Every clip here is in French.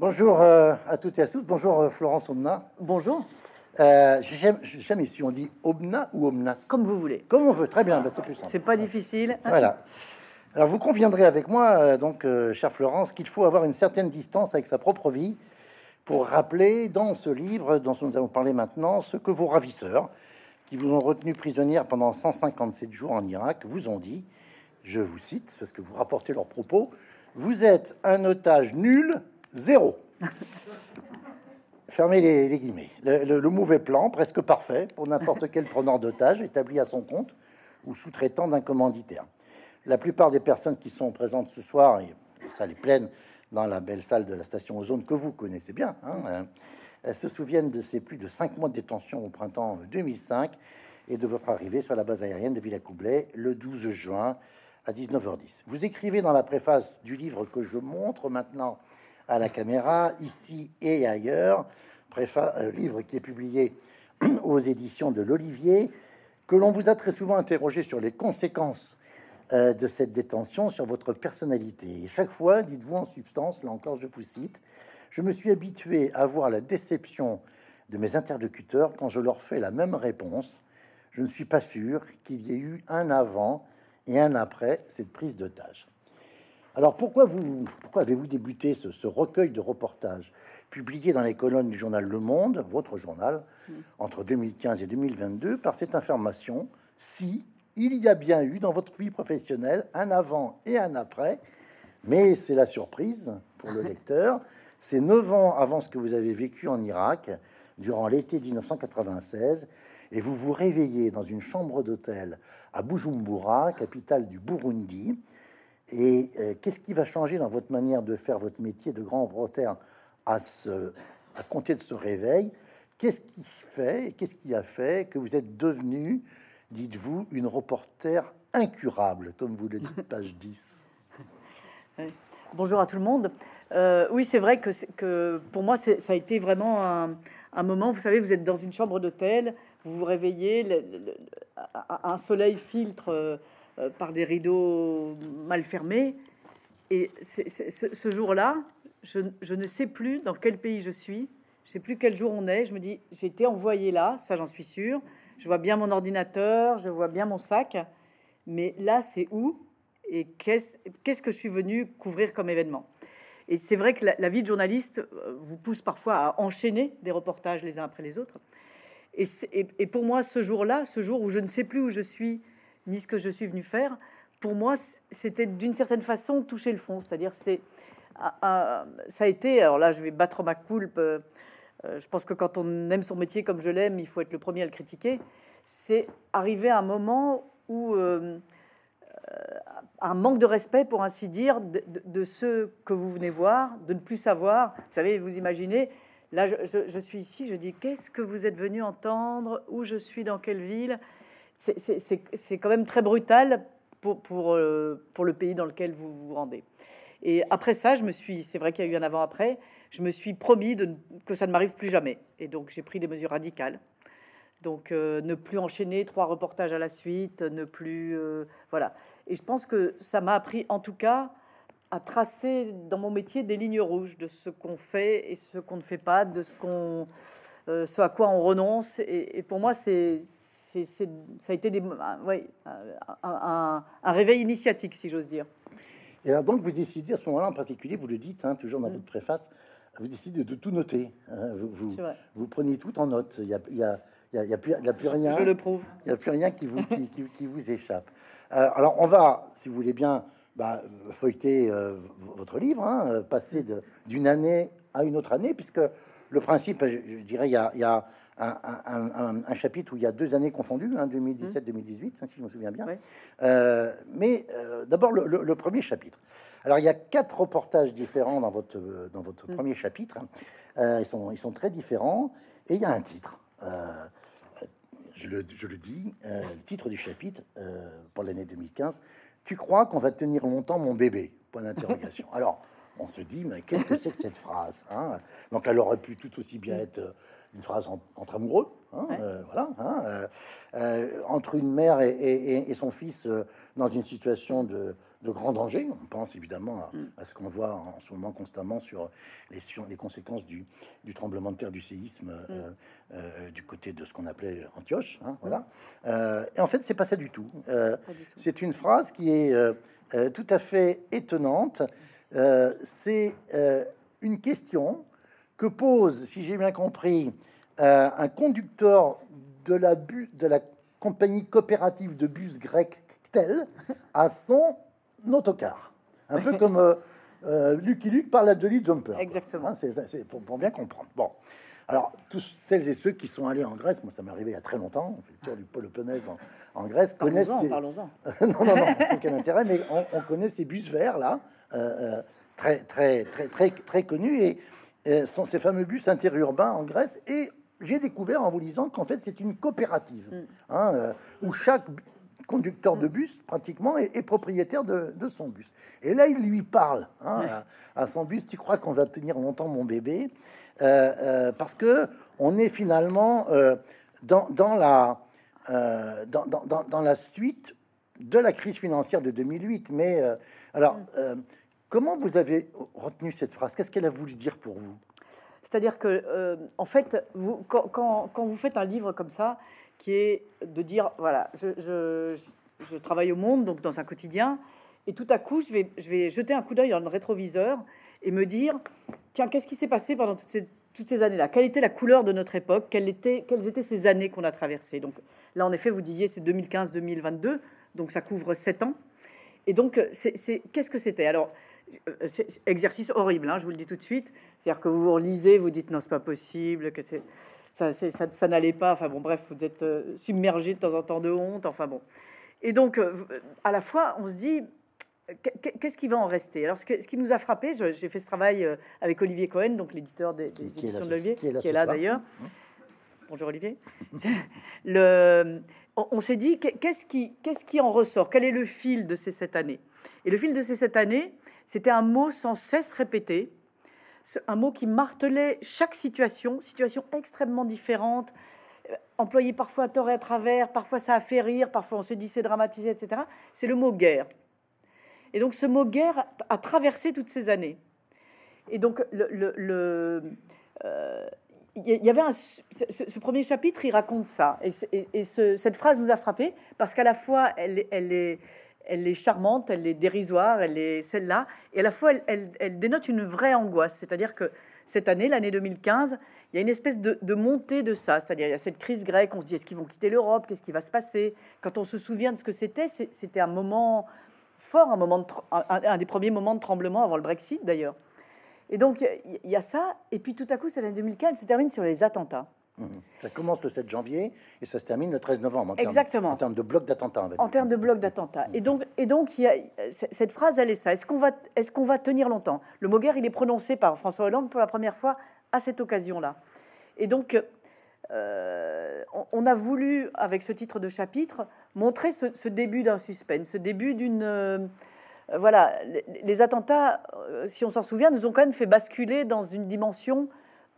Bonjour euh, à toutes et à tous. Bonjour euh, Florence Omna. Bonjour. Euh, J'aime jamais si on dit Omna ou Omnas. Comme vous voulez. Comme on veut. Très bien, bah, c'est plus simple. C'est pas difficile. Voilà. Alors vous conviendrez avec moi, euh, donc, euh, chère Florence, qu'il faut avoir une certaine distance avec sa propre vie pour rappeler dans ce livre dont nous allons parler maintenant ce que vos ravisseurs, qui vous ont retenu prisonnière pendant 157 jours en Irak, vous ont dit. Je vous cite parce que vous rapportez leurs propos. Vous êtes un otage nul, zéro. Fermez les, guillemets. Le, mauvais plan, presque parfait pour n'importe quel preneur d'otage établi à son compte ou sous-traitant d'un commanditaire. La plupart des personnes qui sont présentes ce soir, et ça les pleine dans la belle salle de la station Ozone que vous connaissez bien, hein, euh, se souviennent de ces plus de cinq mois de détention au printemps 2005 et de votre arrivée sur la base aérienne de Villacoublay le 12 juin à 19h10. Vous écrivez dans la préface du livre que je montre maintenant à la caméra, ici et ailleurs, préfa- euh, livre qui est publié aux éditions de l'Olivier, que l'on vous a très souvent interrogé sur les conséquences euh, de cette détention sur votre personnalité. Et chaque fois, dites-vous en substance, là encore je vous cite, je me suis habitué à voir la déception de mes interlocuteurs quand je leur fais la même réponse. Je ne suis pas sûr qu'il y ait eu un avant et un après cette prise d'otage. Alors pourquoi, vous, pourquoi avez-vous débuté ce, ce recueil de reportages publié dans les colonnes du journal Le Monde, votre journal, entre 2015 et 2022, par cette information si il y a bien eu dans votre vie professionnelle un avant et un après, mais c'est la surprise pour le lecteur, c'est neuf ans avant ce que vous avez vécu en Irak durant l'été 1996, et vous vous réveillez dans une chambre d'hôtel à Bujumbura, capitale du Burundi, et euh, qu'est-ce qui va changer dans votre manière de faire votre métier de grand reporter à, ce, à compter de ce réveil? Qu'est-ce qui fait qu'est-ce qui a fait que vous êtes devenu, dites-vous, une reporter incurable, comme vous le dites, page 10 Bonjour à tout le monde. Euh, oui, c'est vrai que, que pour moi, ça a été vraiment un, un moment. Vous savez, vous êtes dans une chambre d'hôtel, vous vous réveillez, le- le- le- un soleil filtre euh, par des rideaux mal fermés. Et ce, jour-là, je, ne sais plus dans quel pays je suis. Je sais plus quel jour on est. Je me dis, j'ai été envoyé là, ça j'en suis sûr. Je vois bien mon ordinateur, je vois bien mon sac. Mais là, c'est où et qu'est-ce que je suis venu couvrir comme événement? Et c'est vrai que la, vie de journaliste euh, vous pousse parfois à enchaîner des reportages les uns après les autres. Et pour moi, ce jour-là, ce jour où je ne sais plus où je suis ni ce que je suis venu faire, pour moi, c'était d'une certaine façon toucher le fond. C'est-à-dire, c'est ah, ah, ça a été. Alors là, je vais battre ma coulpe. euh, je pense que quand on aime son métier comme je l'aime, il faut être le premier à le critiquer. C'est arriver à un moment où euh, un manque de respect, pour ainsi dire, de, ceux que vous venez voir, de ne plus savoir. Vous savez, vous imaginez, là, je- je suis ici, je dis, qu'est-ce que vous êtes venu entendre? Où je suis? Dans quelle ville? C'est- quand même très brutal euh, pour le pays dans lequel vous vous rendez. Et après ça, je me suis, c'est vrai qu'il y a eu un avant-après, je me suis promis que ça ne m'arrive plus jamais. Et donc, j'ai pris des mesures radicales. Donc, euh, ne plus enchaîner trois reportages à la suite, ne plus. euh, voilà. Et je pense que ça m'a appris, en tout cas, à tracer dans mon métier des lignes rouges de ce qu'on fait et ce qu'on ne fait pas, de ce, qu'on, ce à quoi on renonce. Et pour moi, c'est, c'est, ça a été des, un, ouais, un, un- réveil initiatique, si j'ose dire. Et alors donc vous décidez à ce moment-là en particulier, vous le dites hein, toujours dans votre préface, vous décidez de tout noter. hein, vous, prenez tout en note. Il n'y a, y a, y a, il y a plus, il y a plus rien. Je le prouve. Il n'y a plus rien qui vous, qui, qui- qui vous échappe. Euh, alors, on va, si vous voulez bien, bah, feuilleter euh, votre livre, hein, euh, passer d'une année à une autre année, puisque le principe, je, je dirais, il y a, y a un, un- un- un chapitre où il y a deux années confondues, hein, 2017-2018, hein, si je me souviens bien. Euh, mais euh, d'abord, le, le- le premier chapitre. Alors, il y a quatre reportages différents dans votre, dans votre premier chapitre. Euh, ils, sont, ils sont très différents. Et il y a un titre. Je le, je le dis, le titre du chapitre pour l'année 2015. Tu crois qu'on va tenir longtemps mon bébé? Point d'interrogation. Alors, on se dit, mais qu'est-ce que c'est que cette phrase hein? Donc, elle aurait pu tout aussi bien être euh, une phrase entre amoureux, hein, euh, voilà, hein, euh, entre une mère et, son fils dans une situation de, grand danger. On pense évidemment à, mm. ce qu'on voit en ce moment constamment sur les, les conséquences du, tremblement de terre, du séisme mm. du côté de ce qu'on appelait Antioche. Hein, voilà. et en fait, c'est pas ça du tout. C'est une phrase qui est tout à fait étonnante euh, c'est euh, une question que pose, si j'ai bien compris, euh, un conducteur de la, de la compagnie coopérative de bus grec Tel à son autocar. Un peu comme Lucky Luke parle à Dolly Jumper. Exactement. Hein, c'est pour, bien comprendre. Bon. Alors, tous celles et ceux qui sont allés en Grèce, moi ça m'est arrivé il y a très longtemps, le tour du Péloponnèse en, en Grèce, connaissent. Parlons-en. non, non, non, aucun intérêt, mais on, connaît ces bus verts là, euh, euh, très, très, très, très, très connus, et euh, sont ces fameux bus interurbains en Grèce. Et j'ai découvert en vous lisant qu'en fait c'est une coopérative, mm. hein, où chaque conducteur de bus pratiquement est, propriétaire de, son bus. Et là, il lui parle hein, à, à, son bus. Tu crois qu'on va tenir longtemps mon bébé euh, euh, parce que on est finalement euh, dans, la, dans, dans, dans, la suite de la crise financière de 2008. Mais alors, comment vous avez retenu cette phrase? Qu'est-ce qu'elle a voulu dire pour vous? C'est-à-dire que, en fait, quand, vous faites un livre comme ça, qui est de dire, voilà, je, travaille au monde, donc dans un quotidien, et tout à coup, je vais, je vais jeter un coup d'œil dans le rétroviseur et me dire, tiens, qu'est-ce qui s'est passé pendant toutes ces, années-là? Quelle était la couleur de notre époque? Quelles étaient, ces années qu'on a traversées? Donc là, en effet, vous disiez, c'est 2015-2022, donc ça couvre sept ans. Et donc, qu'est-ce que c'était? Alors, euh, exercice horrible, hein, je vous le dis tout de suite. C'est-à-dire que vous vous relisez, vous dites non, c'est pas possible, que c'est, ça, ça, ça n'allait pas. Enfin bon, bref, vous êtes euh, submergé de temps en temps de honte. Enfin bon. Et donc, euh, à la fois, on se dit, Qu'est-ce qui va en rester? Alors, ce, qui nous a frappé, j'ai fait ce travail euh, avec Olivier Cohen, donc l'éditeur des, éditions de l'Olivier, qui est là, d'ailleurs. Mmh. Bonjour Olivier. le, on, s'est dit, qu'est-ce qui, qu'est-ce qui en ressort? Quel est le fil de ces sept années? Et le fil de ces sept années, c'était un mot sans cesse répété, un mot qui martelait chaque situation, situation extrêmement différente, euh, employé parfois à tort et à travers, parfois ça a fait rire, parfois on se dit c'est dramatisé, etc. C'est le mot guerre. Et donc ce mot guerre a traversé toutes ces années. Et donc le, euh, il y avait ce, premier chapitre, il raconte ça. Et, cette phrase nous a frappé parce qu'à la fois, elle, est, elle est charmante, elle est dérisoire, elle est celle-là, et à la fois, elle, elle, dénote une vraie angoisse. C'est-à-dire que cette année, l'année 2015, il y a une espèce de, montée de ça. C'est-à-dire, il y a cette crise grecque, on se dit, est-ce qu'ils vont quitter l'Europe? Qu'est-ce qui va se passer? Quand on se souvient de ce que c'était, c'était un moment fort, un, des premiers moments de tremblement avant le Brexit d'ailleurs. Et donc il y, a ça, et puis tout à coup, c'est l'année 2015, se termine sur les attentats. Ça commence le 7 janvier et ça se termine le 13 novembre. En Exactement. en termes de bloc d'attentats. En termes de bloc d'attentats. Et donc, et donc il y a, cette phrase, elle est ça. Est-ce qu'on va, est qu'on va tenir longtemps? Le mot guerre, il est prononcé par François Hollande pour la première fois à cette occasion-là. Et donc, euh, on, a voulu, avec ce titre de chapitre, montrer ce, début d'un suspense, ce début d'une... Euh, voilà, les, attentats, euh, si on s'en souvient, nous ont quand même fait basculer dans une dimension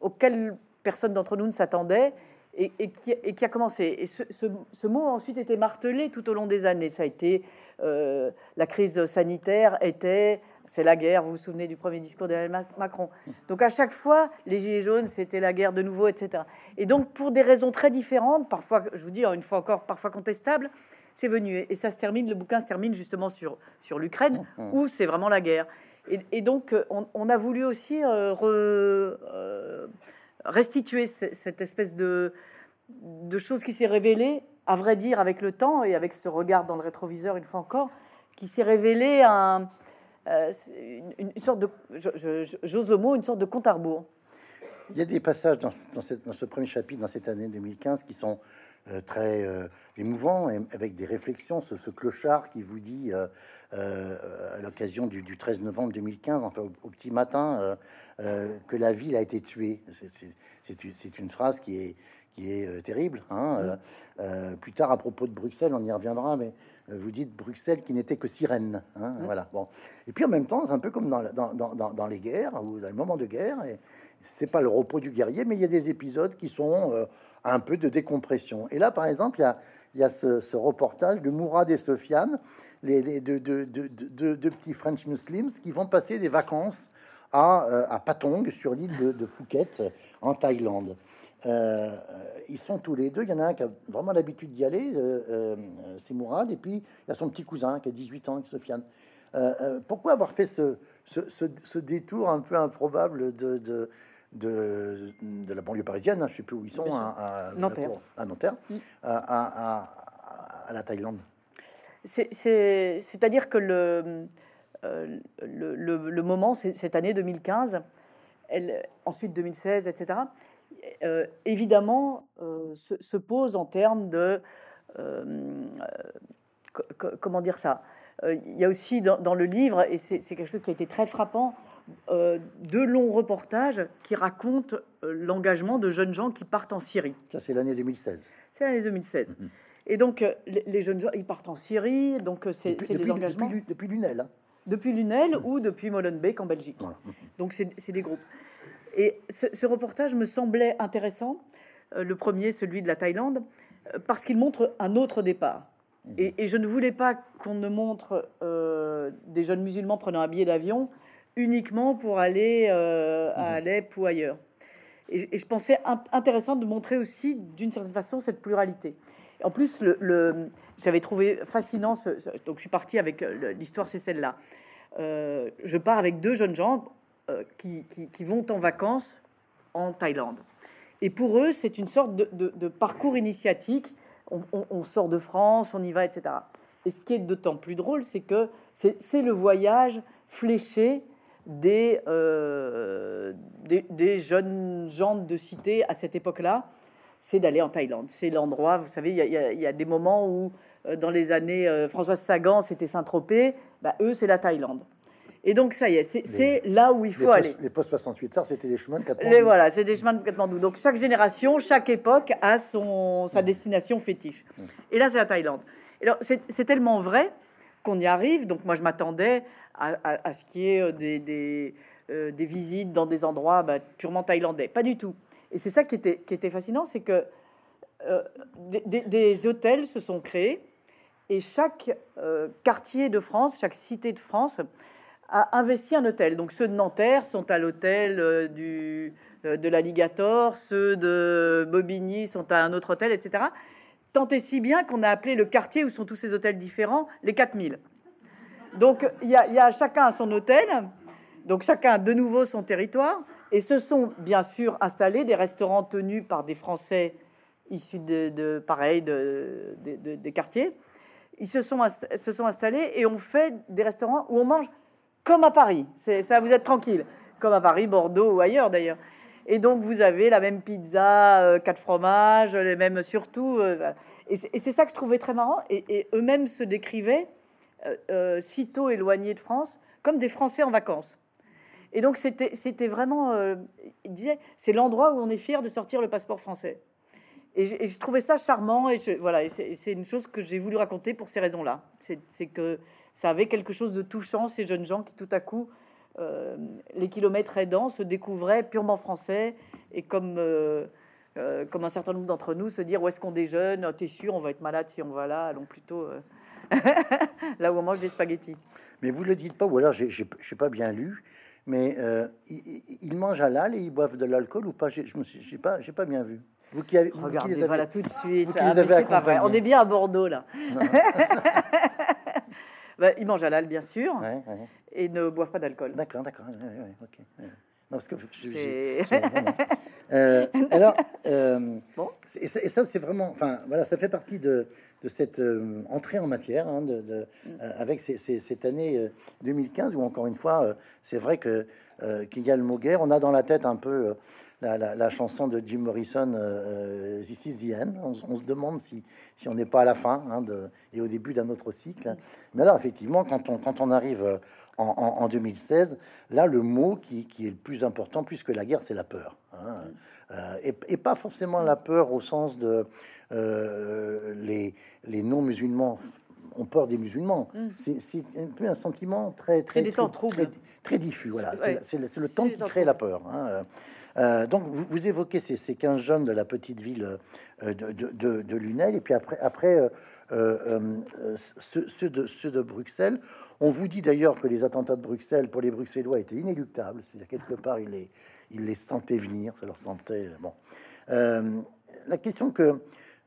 auquel personne d'entre nous ne s'attendait et, qui, a commencé. Et ce, mot a ensuite été martelé tout au long des années. Ça a été la crise sanitaire était c'est la guerre. Vous vous souvenez du premier discours d'Emmanuel Macron. Donc à chaque fois, les gilets jaunes, c'était la guerre de nouveau, etc. Et donc pour des raisons très différentes, parfois, je vous dis une fois encore, parfois contestables, c'est venu. Et ça se termine, le bouquin se termine justement sur, l'Ukraine, où c'est vraiment la guerre. Et, donc on, a voulu aussi euh, euh, restituer cette espèce de, de chose qui s'est révélée, à vrai dire, avec le temps et avec ce regard dans le rétroviseur, une fois encore, qui s'est révélé un euh, une, sorte de, j'ose le mot, une sorte de compte à rebours. Il y a des passages dans, ce premier chapitre, dans cette année 2015, qui sont très euh, émouvants, et avec des réflexions. Ce, ce, clochard qui vous dit à l'occasion du, 13 novembre 2015, enfin au, petit matin, que la ville a été tuée. C'est une phrase qui est, qui est terrible. Hein. plus tard, à propos de Bruxelles, on y reviendra, mais vous dites Bruxelles qui n'était que sirène. Hein, Voilà. Bon. Et puis en même temps, c'est un peu comme dans, dans, dans, dans, les guerres ou dans les moments de guerre. Et c'est pas le repos du guerrier, mais il y a des épisodes qui sont euh, un peu de décompression. Et là, par exemple, il y a, ce, reportage de Mourad et Sofiane, les, deux, de, petits French Muslims qui vont passer des vacances à, euh, Patong, sur l'île de, Phuket, en Thaïlande. Euh, ils sont tous les deux. Il y en a un qui a vraiment l'habitude d'y aller, c'est Mourad, et puis il y a son petit cousin qui a 18 ans, Sofiane. pourquoi avoir fait ce, détour un peu improbable de, de, de, la banlieue parisienne, hein, je sais plus où ils sont, à, à, Nanterre, à, Nanterre à, à, la Thaïlande. C'est-à-dire que le, euh, le, le, moment, cette année 2015, elle, ensuite 2016, etc., euh, évidemment, euh, se, pose en termes de... comment dire ça? Il y a aussi dans, dans le livre, et c'est quelque chose qui a été très frappant, euh, deux longs reportages qui racontent euh, l'engagement de jeunes gens qui partent en Syrie. Ça, c'est l'année 2016. C'est l'année 2016. Mhm. Et donc, euh, les, jeunes gens, ils partent en Syrie, donc c'est des engagements... Depuis, depuis Lunel. Hein. Depuis Lunel ou depuis Molenbeek en Belgique. Mhm. Donc, c'est des groupes. Et ce, reportage me semblait intéressant, le premier, celui de la Thaïlande, parce qu'il montre un autre départ. Et, et, je ne voulais pas qu'on ne montre des jeunes musulmans prenant un billet d'avion uniquement pour aller euh, à mhm. Alep ou ailleurs. Et, je pensais intéressant de montrer aussi, d'une certaine façon, cette pluralité. En plus, le, j'avais trouvé fascinant, ce, donc je suis partie avec euh, l'histoire, c'est celle-là. Euh, je pars avec deux jeunes gens qui, qui, vont en vacances en Thaïlande. Et pour eux, c'est une sorte de, de, parcours initiatique. On, sort de France, on y va, etc. Et ce qui est d'autant plus drôle, c'est que c'est le voyage fléché euh, des, des, jeunes gens de cité à cette époque-là, c'est d'aller en Thaïlande. C'est l'endroit, vous savez, il y, a des moments où, euh, dans les années, euh, Françoise Sagan, c'était Saint-Tropez, bah, eux, c'est la Thaïlande. Et donc, ça y est, c'est là où il faut aller. Les postes 68 heures, c'était des chemins de Katmandou. Les, voilà, c'est des chemins de Katmandou. Donc, chaque génération, chaque époque a son, sa mmh. destination fétiche. Mmh. Et là, c'est la Thaïlande. alors, c'est tellement vrai qu'on y arrive. Donc, moi, je m'attendais à, ce qui est euh, des, euh, des, visites dans des endroits bah, purement thaïlandais. Pas du tout. Et c'est ça qui était, qui était fascinant, c'est que euh, des, hôtels se sont créés et chaque quartier de France, chaque cité de France a investi un hôtel. Donc ceux de Nanterre sont à l'hôtel du de l'Alligator, ceux de Bobigny sont à un autre hôtel, etc. Tant et si bien qu'on a appelé le quartier où sont tous ces hôtels différents les 4000. Donc il y, a, chacun son hôtel, donc chacun de nouveau son territoire, et se sont bien sûr installés des restaurants tenus par des Français issus de, pareil de, des quartiers. Ils se sont, se sont installés et ont fait des restaurants où on mange comme à Paris. C'est ça, vous êtes tranquille, comme à Paris, Bordeaux ou ailleurs d'ailleurs. Et donc vous avez la même pizza, euh, quatre fromages, les mêmes surtout. Euh, et c'est ça que je trouvais très marrant. et eux-mêmes se décrivaient euh, sitôt éloignés de France, comme des Français en vacances. Et donc c'était vraiment, euh, il disait, c'est l'endroit où on est fier de sortir le passeport français. Et je, trouvais ça charmant et je, voilà, c'est une chose que j'ai voulu raconter pour ces raisons-là. C'est que ça avait quelque chose de touchant ces jeunes gens qui tout à coup, les kilomètres aidants, se découvraient purement français et comme comme un certain nombre d'entre nous se dire où est-ce qu'on déjeune, oh, t'es sûr, on va être malade si on va là, allons plutôt là où on mange des spaghettis. Mais vous le dites pas, ou alors j'ai pas bien lu, mais euh, ils, mangent à l'al et ils boivent de l'alcool ou pas? Je me suis, pas, j'ai pas bien vu. Vous qui avez, Regardez, les voilà tout de suite. Ah, pas vrai. On est bien à Bordeaux là. bah, ils mangent à l'al bien sûr et ne boivent pas d'alcool. D'accord, d'accord. ok. Non, parce que euh, alors, euh, bon. et ça, c'est vraiment, enfin, voilà, ça fait partie de, de cette euh, entrée en matière, hein, de, de, mm. avec ces, cette année 2015 où encore une fois, c'est vrai que qu'il y a le mot guerre. On a dans la tête un peu la, chanson de Jim Morrison, This is the end. On, se demande si, si on n'est pas à la fin hein, de, et au début d'un autre cycle. Mais là, effectivement, quand on, quand on arrive en, 2016, là, le mot qui, qui, est le plus important, plus que la guerre, c'est la peur. Hein. Et, et, pas forcément la peur au sens de les, les non-musulmans ont peur des musulmans. Mm. C'est un sentiment très très très, très, très, diffus. Voilà, c'est le, temps qui crée la peur. Hein. Euh, donc vous, vous, évoquez ces, ces 15 jeunes de la petite ville euh, de, de, de, Lunel, et puis après, après euh, ceux, de, ceux de Bruxelles. On vous dit d'ailleurs que les attentats de Bruxelles pour les Bruxellois étaient inéluctables. C'est-à-dire quelque part, ils les, ils les sentaient venir, ça leur sentait bon. la question que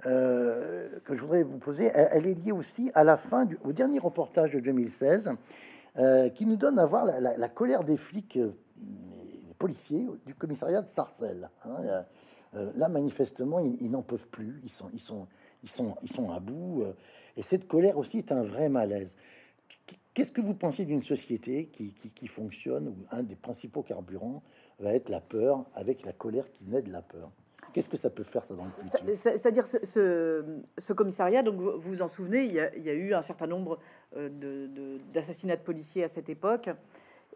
euh, que je voudrais vous poser, elle, est liée aussi à la fin du, au dernier reportage de 2016, euh, qui nous donne à voir la, colère des flics, euh, des policiers du commissariat de Sarcelles. Hein. là, manifestement, ils, n'en peuvent plus. Ils sont, ils sont, ils sont, ils sont à bout. et cette colère aussi est un vrai malaise. Qu'est-ce que vous pensez d'une société qui, qui, qui, fonctionne où un des principaux carburants va être la peur, avec la colère qui naît de la peur Qu'est-ce que ça peut faire ça dans le futur? C'est-à-dire ce, ce, commissariat, donc vous vous en souvenez, il y a, eu un certain nombre euh, d'assassinats de, de, policiers à cette époque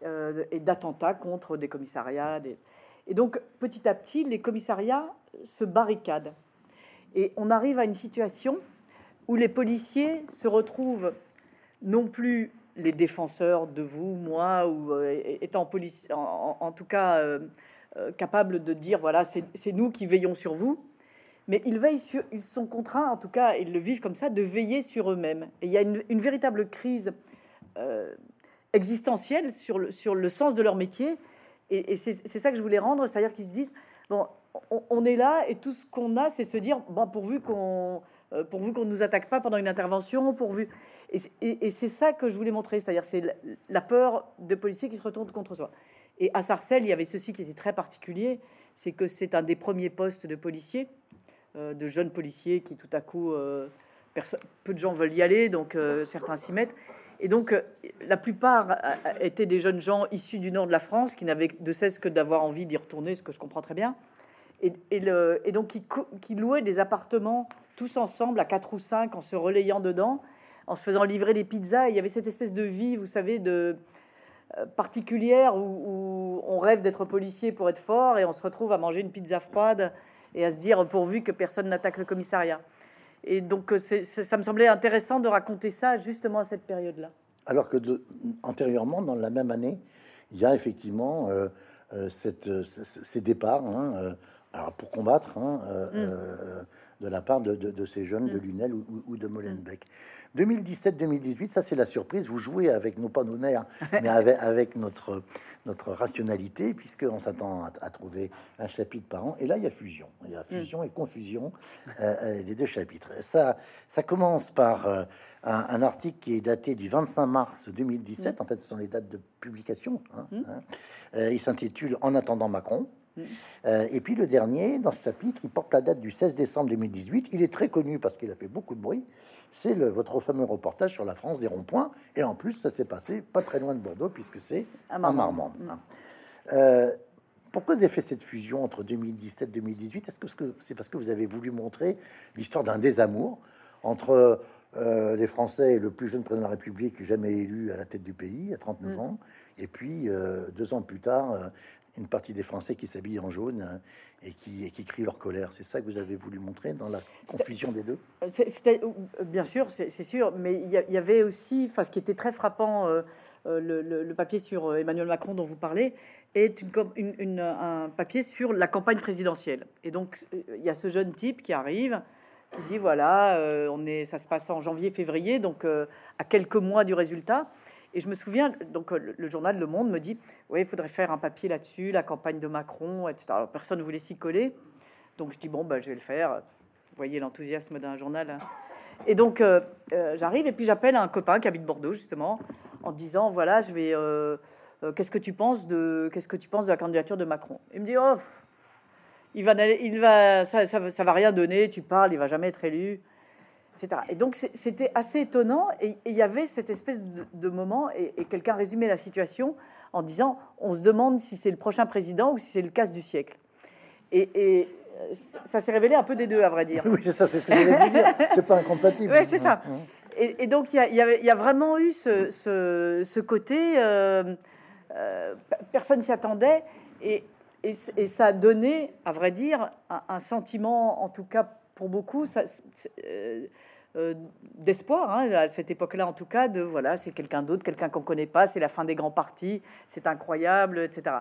euh, et d'attentats contre des commissariats. Et donc petit à petit, les commissariats se barricadent et on arrive à une situation où les policiers se retrouvent non plus les défenseurs de vous, moi, ou euh, étant police, en, tout cas euh, capable de dire voilà, c'est nous qui veillons sur vous. Mais ils veillent sur, ils sont contraints, en tout cas, ils le vivent comme ça, de veiller sur eux-mêmes. Et il y a une, véritable crise euh, existentielle sur le, sur le sens de leur métier. Et, c'est ça que je voulais rendre, c'est-à-dire qu'ils se disent bon, on, est là et tout ce qu'on a, c'est se dire bon, pourvu qu'on euh, pourvu qu'on ne nous attaque pas pendant une intervention, pourvu. Et, c'est ça que je voulais montrer, c'est-à-dire c'est la peur de policiers qui se retournent contre soi. Et à Sarcelles, il y avait ceci qui était très particulier, c'est que c'est un des premiers postes de policiers, euh, de jeunes policiers qui tout à coup, euh, peu de gens veulent y aller, donc euh, certains s'y mettent. Et donc la plupart étaient des jeunes gens issus du nord de la France qui n'avaient de cesse que d'avoir envie d'y retourner, ce que je comprends très bien. Et, et donc qui, qui, louaient des appartements tous ensemble à quatre ou cinq en se relayant dedans, en se faisant livrer des pizzas. il y avait cette espèce de vie, vous savez, de euh, particulière où, on rêve d'être policier pour être fort et on se retrouve à manger une pizza froide et à se dire pourvu que personne n'attaque le commissariat. Et donc euh, ça me semblait intéressant de raconter ça justement à cette période-là. Alors que de, antérieurement, dans la même année, il y a effectivement euh, cette, ces départs hein, alors pour combattre hein, mm. de la part de, ces jeunes de mm. Lunel ou, ou de Molenbeek. 2017-2018, ça c'est la surprise. Vous jouez avec nos nerfs, mais avec, notre, notre rationalité, puisqu'on s'attend à, trouver un chapitre par an. Et là, il y a fusion. Il y a fusion et confusion euh, euh, des deux chapitres. Ça, ça commence par euh, un, article qui est daté du 25 mars 2017. Mm. En fait, ce sont les dates de publication. Hein, mm. hein. il s'intitule En attendant Macron. Mm. et puis le dernier, dans ce chapitre, il porte la date du 16 décembre 2018. Il est très connu parce qu'il a fait beaucoup de bruit c'est votre fameux reportage sur la France des ronds-points. Et en plus, ça s'est passé pas très loin de Bordeaux, puisque c'est à Marmande. Mm. Euh, pourquoi vous avez fait cette fusion entre 2017 et 2018 Est-ce que c'est parce que vous avez voulu montrer l'histoire d'un désamour entre euh, les Français et le plus jeune président de la République jamais élu à la tête du pays, à 39 mm. ans, et puis euh, deux ans plus tard, une partie des Français qui s'habillent en jaune et qui, et qui crient leur colère. C'est ça que vous avez voulu montrer dans la confusion des deux? C'était bien sûr, c'est sûr, mais il y, avait aussi, enfin, ce qui était très frappant, euh, euh, le, papier sur euh, Emmanuel Macron dont vous parlez est une, une, un papier sur la campagne présidentielle. Et donc il y a ce jeune type qui arrive, qui dit voilà, on est, ça se passe en janvier-février, donc à quelques mois du résultat. Et je me souviens, donc euh, le, journal Le Monde me dit, oui, il faudrait faire un papier là-dessus, la campagne de Macron, etc. Alors, personne ne voulait s'y coller. Donc je dis, bon, bah, je vais le faire. Vous voyez l'enthousiasme d'un journal. Hein. Et donc euh, euh, j'arrive et puis j'appelle un copain qui habite Bordeaux, justement, en disant, voilà, je vais... qu'est-ce que tu penses de qu'est-ce que tu penses de la candidature de Macron? Il me dit oh il va il va ça, ça, ça, va rien donner tu parles il va jamais être élu etc. Et donc c'était assez étonnant. Et il y avait cette espèce de, moment, et, quelqu'un résumait la situation en disant on se demande si c'est le prochain président ou si c'est le casse du siècle. Et, ça s'est révélé un peu des deux, à vrai dire. Oui, c'est ça, c'est ce que je voulais dire. C'est pas incompatible. Oui, c'est ça. Et, donc, il y, a, vraiment eu ce, côté, euh, euh, personne s'y attendait, et, ça a donné, à vrai dire, un, sentiment, en tout cas pour beaucoup, euh, d'espoir, hein, à cette époque-là en tout cas, de voilà, c'est quelqu'un d'autre, quelqu'un qu'on connaît pas, c'est la fin des grands partis, c'est incroyable, etc.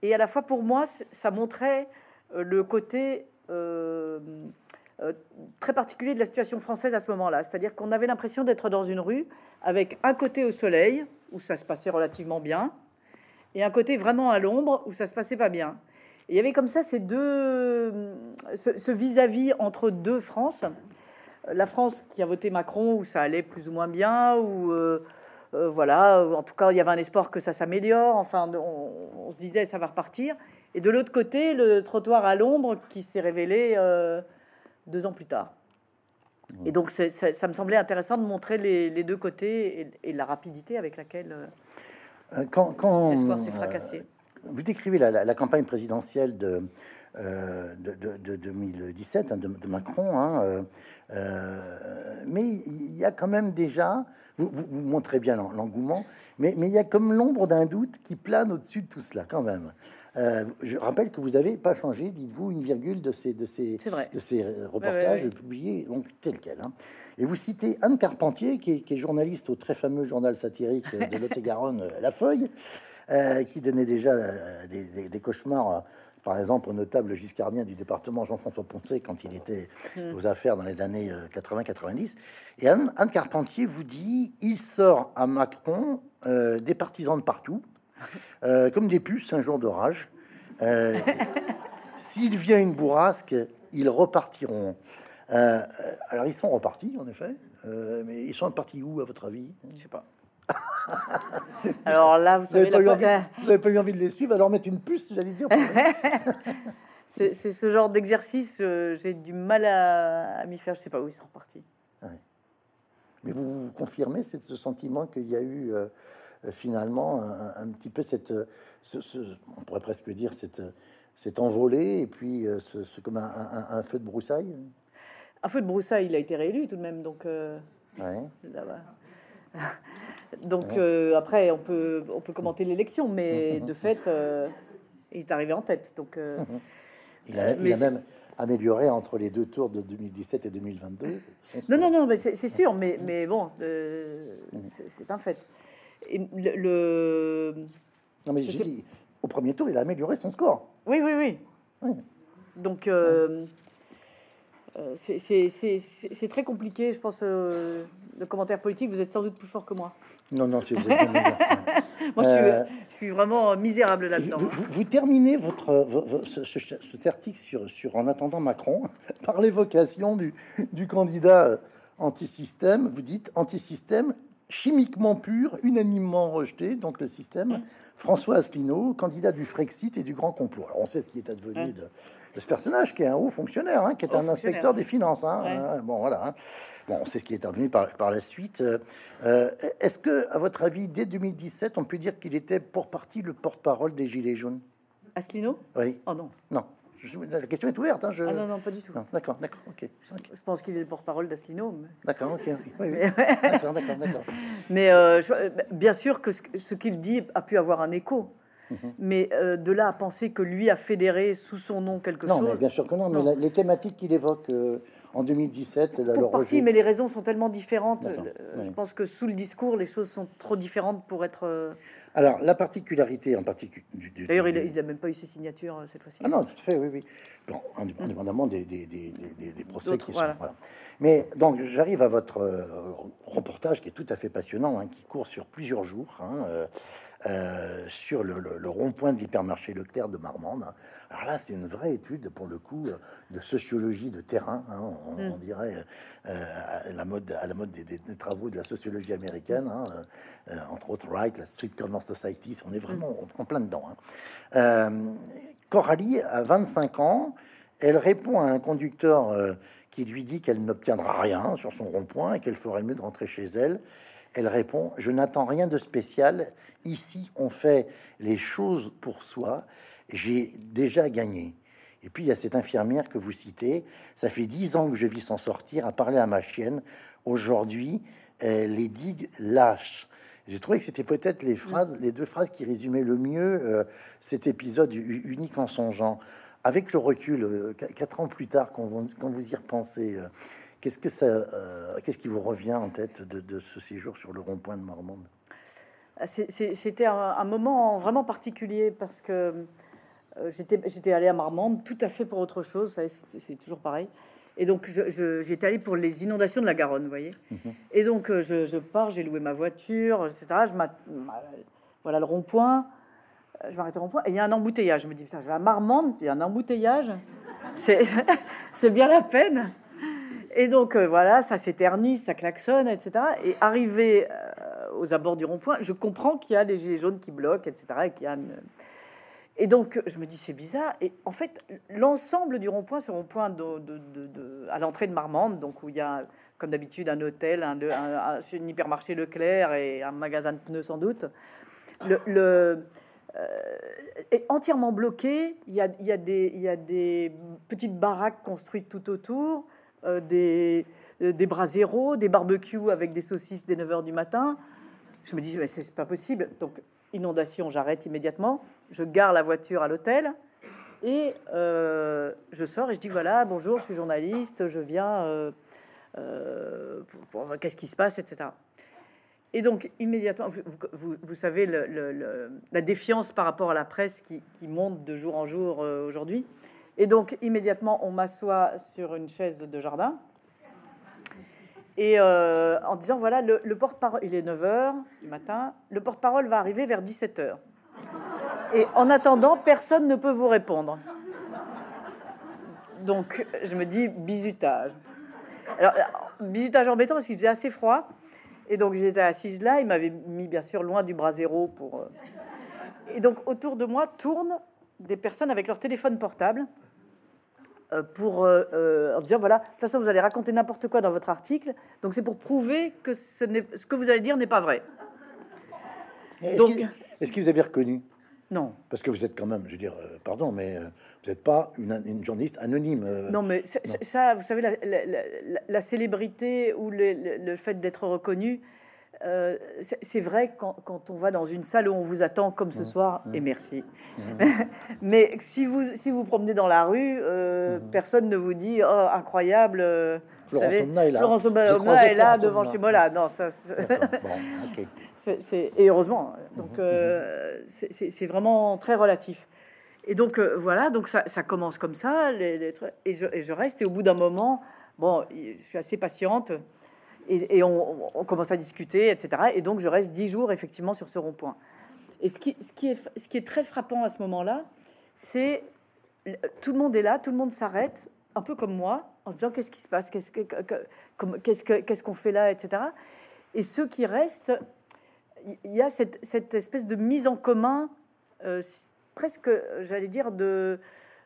Et à la fois, pour moi, ça montrait le côté... Euh, très particulier de la situation française à ce moment-là. C'est-à-dire qu'on avait l'impression d'être dans une rue avec un côté au soleil, où ça se passait relativement bien, et un côté vraiment à l'ombre, où ça se passait pas bien. Il y avait comme ça ces deux, ce vis-à-vis entre deux France. La France qui a voté Macron, où ça allait plus ou moins bien, où euh, euh, voilà, en tout cas, il y avait un espoir que ça s'améliore. Enfin, on, se disait ça va repartir. Et de l'autre côté, le trottoir à l'ombre qui s'est révélé deux ans plus tard. Et donc, ça, me semblait intéressant de montrer les, deux côtés et, la rapidité avec laquelle euh, euh, quand, quand l'espoir s'est fracassé. Euh, vous décrivez la, campagne présidentielle de, de, 2017 hein, de, Macron, hein, mais il y a quand même déjà, vous, vous, montrez bien l'engouement, mais, mais il y a comme l'ombre d'un doute qui plane au-dessus de tout cela quand même. Euh, je rappelle que vous n'avez pas changé, dites-vous, une virgule de ces, de ces, de ces reportages publiés donc tel quel. Hein. Et vous citez Anne Carpentier, qui est, journaliste au très fameux journal satirique de Lot-et-Garonne, euh, La Feuille, euh, qui donnait déjà des, cauchemars par exemple, au notable giscardien du département Jean-François Poncet quand il était hmm. aux affaires dans les années 80-90. Et Anne, Anne, Carpentier vous dit il sort à Macron des partisans de partout, euh, comme des puces un jour d'orage. Euh, s'il vient une bourrasque, ils repartiront. Euh, alors ils sont repartis en effet, mais ils sont repartis où à votre avis? Je sais pas. alors là, vous, n'avez pas, eu envie de les suivre, alors mettre une puce, j'allais dire. c'est ce genre d'exercice, j'ai du mal à, m'y faire. Je sais pas où ils sont repartis. Mais vous, vous confirmez ce sentiment qu'il y a eu euh, finalement un, petit peu cette, ce, on pourrait presque dire cette, cette envolée et puis euh, ce, comme un, feu de broussailles. Un feu de broussailles, il a été réélu tout de même, donc. Euh, donc après, on peut on peut commenter l'élection, mais de fait, il est arrivé en tête. Donc. Il a, il a même amélioré entre les deux tours de 2017 et 2022. Non, non, non, c'est sûr, mais, mais bon, c'est un fait le, Non, mais au premier tour, il a amélioré son score. Oui, oui, oui. Donc, euh, euh, c'est très compliqué, je pense. Euh, le commentaire politique, vous êtes sans doute plus fort que moi. Non, non, c'est vous Moi, je suis, vraiment misérable là-dedans. Vous, terminez votre, ce, cet article sur, sur En attendant Macron par l'évocation du, du candidat anti-système. Vous dites anti-système chimiquement pur, unanimement rejeté, donc le système. François Asselineau, candidat du Frexit et du Grand Complot. Alors on sait ce qui est advenu de, ce personnage, qui est un haut fonctionnaire, hein, qui est un inspecteur des finances. Hein, hein, bon, voilà. Bon, on sait ce qui est advenu par, par la suite. Euh, est-ce que, à votre avis, dès 2017, on peut dire qu'il était pour partie le porte-parole des Gilets jaunes? Asselineau? Oui. Oh non. Non. La question est ouverte. Hein, je... Ah non, non, pas du tout. D'accord, d'accord, ok. Je pense qu'il est le porte-parole d'Asselineau. D'accord, ok. Oui, oui. d'accord, d'accord, d'accord. Mais euh, bien sûr que ce, qu'il dit a pu avoir un écho. Mhm. Mais euh, de là à penser que lui a fédéré sous son nom quelque chose. Non, bien sûr que non. Mais les thématiques qu'il évoque euh, en 2017, la, pour partie, mais les raisons sont tellement différentes. Je pense que sous le discours, les choses sont trop différentes pour être. Alors, la particularité en particulier. D'ailleurs, il n'a même pas eu ses signatures euh, cette fois-ci. Ah non, tout à fait, oui, oui. Bon, indépendamment des, des, des, des procès qui sont. Voilà. Mais donc, j'arrive à votre euh, reportage qui est tout à fait passionnant, hein, qui court sur plusieurs jours. Hein, euh, euh, sur le, rond-point de l'hypermarché Leclerc de Marmande. Alors là, c'est une vraie étude, pour le coup, de sociologie de terrain, hein, on, mm. dirait euh, à, la mode, à la mode des, travaux de la sociologie américaine, hein, euh, entre autres Wright, la Street Corner Society, on est vraiment mm. en plein dedans. Hein. Coralie a 25 ans, Elle répond à un conducteur euh, qui lui dit qu'elle n'obtiendra rien sur son rond-point et qu'elle ferait mieux de rentrer chez elle. Elle répond Je n'attends rien de spécial. Ici, on fait les choses pour soi. J'ai déjà gagné. Et puis, il y a cette infirmière que vous citez. Ça fait dix ans que je vis sans sortir, à parler à ma chienne. Aujourd'hui, les digues lâchent. J'ai trouvé que c'était peut-être les phrases, les deux phrases qui résumaient le mieux euh, cet épisode unique en son genre. Avec le recul, euh, quatre ans plus tard, quand vous, y repensez, euh, qu'est-ce que ça, qu'est-ce qui vous revient en tête de, ce séjour sur le rond-point de Marmande? Ah, C'était un, moment vraiment particulier parce que j'étais allé à Marmande tout à fait pour autre chose. C'est toujours pareil. Et donc, j'étais allé pour les inondations de la Garonne, vous voyez. Mhm. Et donc, euh, je, pars, j'ai loué ma voiture, etc. Je voilà le rond-point. Euh, je m'arrête au rond-point et il y a un embouteillage. Je me dis, putain, je vais à Marmande, il y a un embouteillage. C'est bien la peine. Et donc, euh, voilà, ça s'éternise, ça klaxonne, etc. Et arrivé aux abords du rond-point, je comprends qu'il y a des gilets jaunes qui bloquent, etc. Et donc, je me dis, c'est bizarre. Et en fait, l'ensemble du rond-point, ce rond-point à l'entrée de Marmande, donc où il y a, comme d'habitude, un hôtel, un, un, hypermarché Leclerc et un magasin de pneus sans doute, euh, est entièrement bloqué. Il y a des petites baraques construites tout autour, euh, des, des braseros, des barbecues avec des saucisses dès 9 h du matin. Je me dis, mais c'est pas possible. Donc, inondation, j'arrête immédiatement, je gare la voiture à l'hôtel et euh, je sors et je dis voilà, bonjour, je suis journaliste, je viens, euh, euh, qu'est-ce qui se passe, etc. Et donc immédiatement, vous, savez la défiance par rapport à la presse qui monte de jour en jour aujourd'hui. Et donc immédiatement, on m'assoit sur une chaise de jardin et euh, en disant voilà, le, porte-parole, il est 9h du matin, le porte-parole va arriver vers 17h. Et en attendant, personne ne peut vous répondre. Donc je me dis bisutage. Alors, bisutage embêtant parce qu'il faisait assez froid. Et donc j'étais assise là, il m'avait mis bien sûr loin du brasero pour. Euh, et donc autour de moi tournent des personnes avec leur téléphone portable pour euh, euh, dire voilà, de toute façon, vous allez raconter n'importe quoi dans votre article, donc c'est pour prouver que ce, ce que vous allez dire n'est pas vrai. Est-ce que vous avez reconnu? Non. Parce que vous êtes quand même, je veux dire, pardon, mais vous n'êtes pas une, une, journaliste anonyme. non, mais ça, vous savez, la, la, célébrité ou le, le fait d'être reconnu, euh, c'est vrai quand, quand, on va dans une salle où on vous attend comme ce mmh. soir, mmh. et merci. Mmh. Mais si vous si vous promenez dans la rue, euh, personne ne vous dit oh incroyable. Euh, Florence Omna est là. Florence est là devant chez moi là. Non, ça. et heureusement. Donc c'est vraiment très relatif. Et donc voilà, donc ça, ça, commence comme ça, les, et, je, et je reste. Et au bout d'un moment, bon, je suis assez patiente et, on, commence à discuter, etc. Et donc, je reste dix jours effectivement sur ce rond-point. Et ce qui, est, très frappant à ce moment-là, c'est tout le monde est là, tout le monde s'arrête, un peu comme moi, en se disant qu'est-ce qui se passe, qu'est-ce qu'on qu'est-ce qu'on fait là, etc. Et ceux qui restent, il y a cette, espèce de mise en commun, euh, presque, j'allais dire, euh,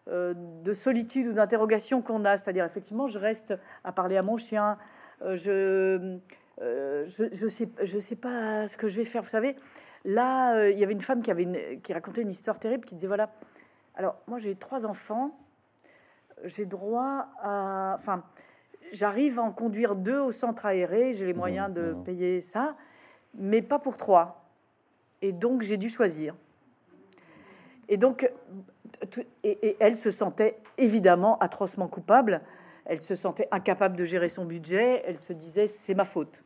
de solitude ou d'interrogation qu'on a. C'est-à-dire, effectivement, je reste à parler à mon chien, euh, euh, je, je, sais, je sais pas ce que je vais faire. Vous savez, là, euh, il y avait une femme qui avait qui racontait une histoire terrible, qui disait voilà, alors moi j'ai trois enfants, j'ai droit à, enfin, j'arrive à en conduire deux au centre aéré, j'ai les moyens de payer ça, mais pas pour trois. Et donc j'ai dû choisir. Et donc, et elle se sentait évidemment atrocement coupable elle se sentait incapable de gérer son budget, elle se disait c'est ma faute.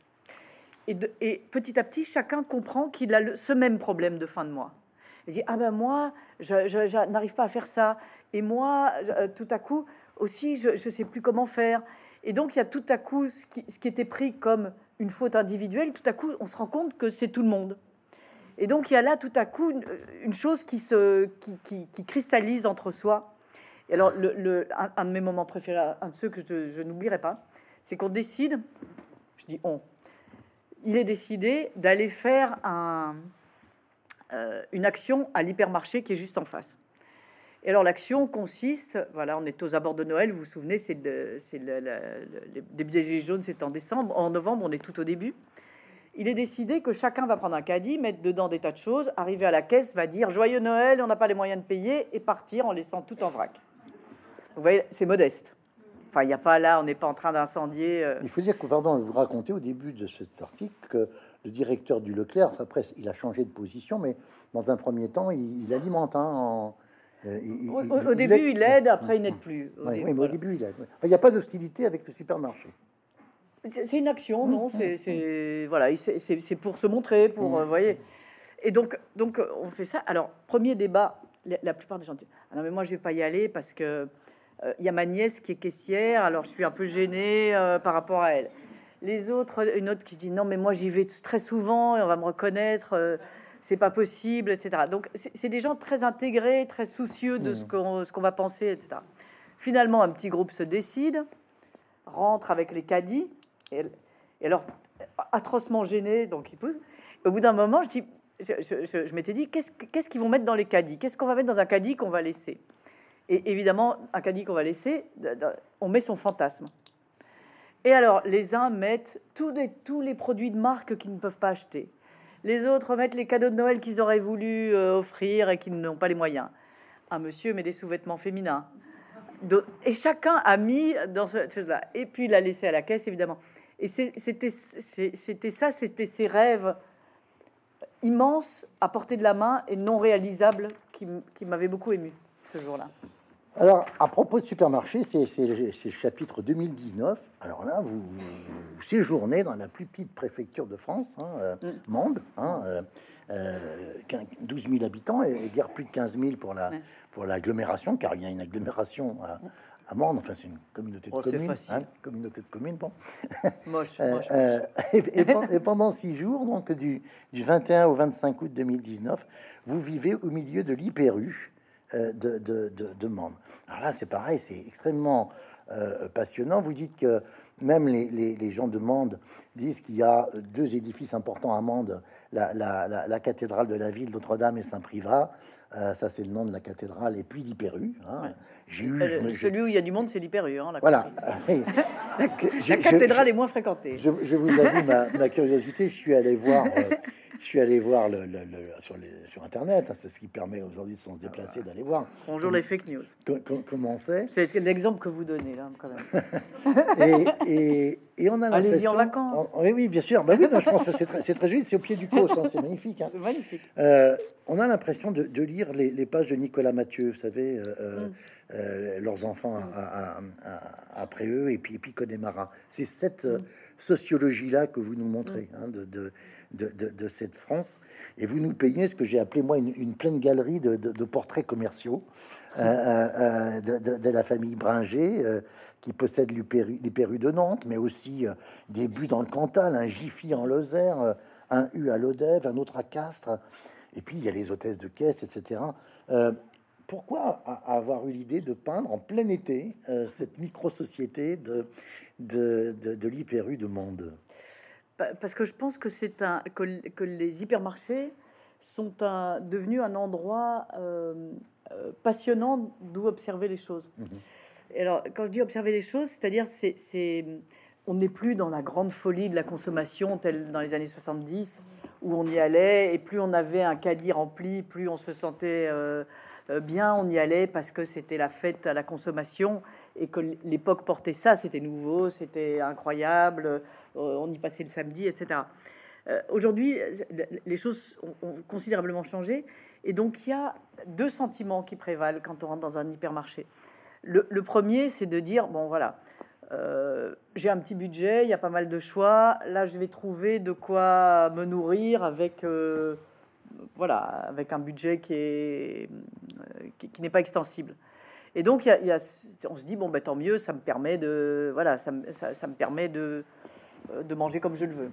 Et, petit à petit, chacun comprend qu'il a ce même problème de fin de mois. Il dit ah ben moi, je, n'arrive pas à faire ça, et moi, euh, tout à coup aussi, je ne sais plus comment faire. Et donc il y a tout à coup ce qui, était pris comme une faute individuelle, tout à coup on se rend compte que c'est tout le monde. Et donc il y a là tout à coup une, chose qui se qui cristallise entre soi et alors, le, un, de mes moments préférés, un de ceux que je, n'oublierai pas, c'est qu'on décide, je dis on, il est décidé d'aller faire un, euh, une action à l'hypermarché qui est juste en face. Et alors l'action consiste, voilà, on est aux abords de Noël, vous vous souvenez, c'est le, le, le, les billets jaunes, c'est en décembre, en novembre, on est tout au début. Il est décidé que chacun va prendre un caddie, mettre dedans des tas de choses, arriver à la caisse, va dire joyeux Noël, on n'a pas les moyens de payer, et partir en laissant tout en vrac. Vous voyez, c'est modeste. Enfin, il n'y a pas là, on n'est pas en train d'incendier. euh. Il faut dire que, pardon, vous racontez au début de cet article que le directeur du Leclerc, après, il a changé de position, mais dans un premier temps, il, il alimente. hein, en- euh, il- Au, il- début, il aide, après, il n'aide plus. Au début, oui, mais au voilà. début, il aide. Enfin, Il n'y a pas d'hostilité avec le supermarché. C'est une action, Mmh, non C'est c'est- voilà, c'est- pour se montrer, pour Mmh. euh, voyez. Et donc, donc on fait ça. Alors, premier débat, la, la plupart des gens disent ah non mais moi je vais pas y aller parce que il y a ma nièce qui est caissière, alors je suis un peu gênée euh, par rapport à elle. Les autres, une autre qui dit non mais moi j'y vais très souvent et on va me reconnaître. euh, c'est pas possible, etc. Donc, c'est des gens très intégrés, très soucieux de ce qu'on ce qu'on va penser, etc. Finalement, un petit groupe se décide, rentre avec les caddies, et, et alors, atrocement gêné, donc il pousse. Au bout d'un moment, je, dis, je, je- je- je m'étais dit, qu'est-ce que- qu'est-ce qu'ils vont mettre dans les caddies? Qu'est-ce qu'on va mettre dans un caddie qu'on va laisser? Et évidemment, un caddie qu'on va laisser, on met son fantasme. Et alors, les uns mettent tous les, produits de marque qu'ils ne peuvent pas acheter. Les autres mettent les cadeaux de Noël qu'ils auraient voulu euh, offrir et qu'ils n'ont pas les moyens. Un monsieur met des sous-vêtements féminins. Et chacun a mis dans ce chose-là. Et puis il l'a laissé à la caisse, évidemment. Et c'était ça, c'était ces rêves immenses à portée de la main et non réalisables qui m'avaient beaucoup ému ce jour-là. Alors, à propos de supermarché, c'est le chapitre 2019. Alors là, vous, vous- vous séjournez dans la plus petite préfecture de France, hein, euh, Mende, hein, euh, euh, 15 12 000 habitants et, et guère plus de 15 000 pour la pour l'agglomération, car il y a une agglomération à, à Mende. Enfin, c'est une communauté de Oh, c'est communes, facile. hein, communauté de communes. Bon. Moche, Euh, moche. euh, et, et pen- et pendant six jours, donc du, du 21 au 25 août 2019, vous vivez au milieu de l'hyperu euh, de, de, de. Alors là, c'est pareil, c'est extrêmement euh, passionnant. Vous dites que même les, gens de Mende disent qu'il y a deux édifices importants à Mende, la cathédrale de la ville, Notre-Dame et Saint-Privat. Euh, ça, c'est le nom de la cathédrale, et puis l'hyperu. Hein. J'ai eu, Euh, celui où il y a du monde, c'est l'hyperu. Hein, la voilà. Je- La cathédrale je- est moins fréquentée. je, je vous avoue ma, ma curiosité. Je suis allé voir, euh, je suis allé voir le, le- le- sur, les, sur Internet. hein, c'est ce qui permet aujourd'hui de s'en déplacer, d'aller voir Bonjour les fake news. co- co- comment c'est? C'est l'exemple que vous donnez là, quand même. Et, et, et on a Allez-y en vacances. on- oui, oui, bien sûr. Bah oui, non, je pense que c'est très, très joli. C'est au pied du Causse, hein, c'est magnifique. C'est magnifique. On a l'impression de, de lire les, les pages de Nicolas Mathieu, vous savez, euh, euh, euh, leurs enfants à- à- à- après eux, et puis, et puis Connemara. C'est cette euh, sociologie-là que vous nous montrez, hein, de, de, de, cette France. Et vous nous payez ce que j'ai appelé, moi, une, une pleine galerie de, portraits commerciaux euh, de, la famille Bringer, qui possède l'Hyperu l'Hyperu de Nantes, mais aussi des buts dans le Cantal, un Jiffy en Lozère, un U à Lodève, un autre à Castres. Et puis, il y a les hôtesses de caisse, etc. Euh, pourquoi avoir eu l'idée de peindre en plein été euh, cette micro-société de, de, de, de l'Hyperu de Monde? Pa- Parce que je pense que c'est un que, que les hypermarchés sont un, devenus un endroit euh, passionnant d'où observer les choses. Et alors, quand je dis observer les choses, c'est-à-dire c'est, c'est on n'est plus dans la grande folie de la consommation telle dans les années 70 où on y allait et plus on avait un caddie rempli, plus on se sentait euh, euh, bien, on y allait parce que c'était la fête à la consommation et que l'époque portait ça, c'était nouveau, c'était incroyable, euh, on y passait le samedi, etc. Aujourd'hui, les choses ont, ont considérablement changé et donc il y a deux sentiments qui prévalent quand on rentre dans un hypermarché. Le, le premier, c'est de dire bon voilà, euh, j'ai un petit budget, il y a pas mal de choix. Là, je vais trouver de quoi me nourrir avec, euh, voilà, avec un budget qui est euh, qui, n'est pas extensible. Et donc, on se dit bon, ben tant mieux, ça me permet de, voilà, ça, me- permet de de manger comme je le veux.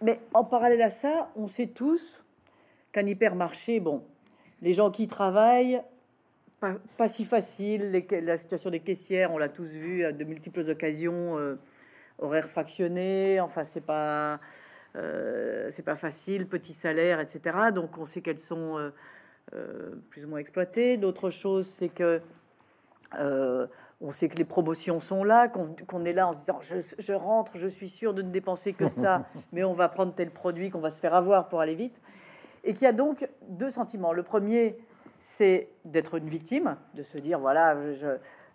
Mais en parallèle à ça, on sait tous qu'un hypermarché, bon, les gens qui y travaillent, pas, pas si facile. Les la situation des caissières, on l'a tous vu à de multiples occasions, euh, horaires fractionnés. Enfin, c'est pas, euh, c'est pas facile, petit salaire, etc. Donc, on sait qu'elles sont euh, plus ou moins exploité. D'autres choses, c'est que on sait que les promotions sont là, qu'on est là en se disant je, rentre, je suis sûr de ne dépenser que ça, mais on va prendre tel produit qu'on va se faire avoir pour aller vite. Et qu'il y a donc deux sentiments. Le premier, c'est d'être une victime, de se dire voilà,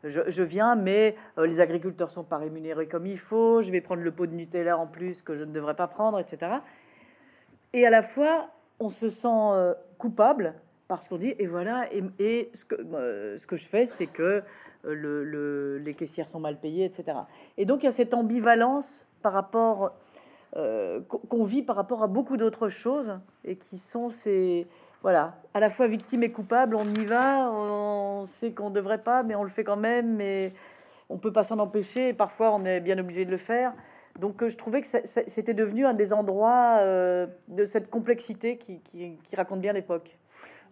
je, viens, mais euh, les agriculteurs sont pas rémunérés comme il faut, je vais prendre le pot de Nutella en plus que je ne devrais pas prendre, etc. Et à la fois, on se sent euh, coupable parce qu'on dit et voilà, et, ce, que, euh, ce que je fais, c'est que le, les caissières sont mal payées, etc. Et donc il y a cette ambivalence par rapport qu'on vit par rapport à beaucoup d'autres choses et qui sont ces voilà à la fois victime et coupable. On y va, on sait qu'on devrait pas, mais on le fait quand même, mais on peut pas s'en empêcher. Et parfois on est bien obligé de le faire. Donc euh, je trouvais que c'était devenu un des endroits euh, de cette complexité qui, qui, qui raconte bien l'époque.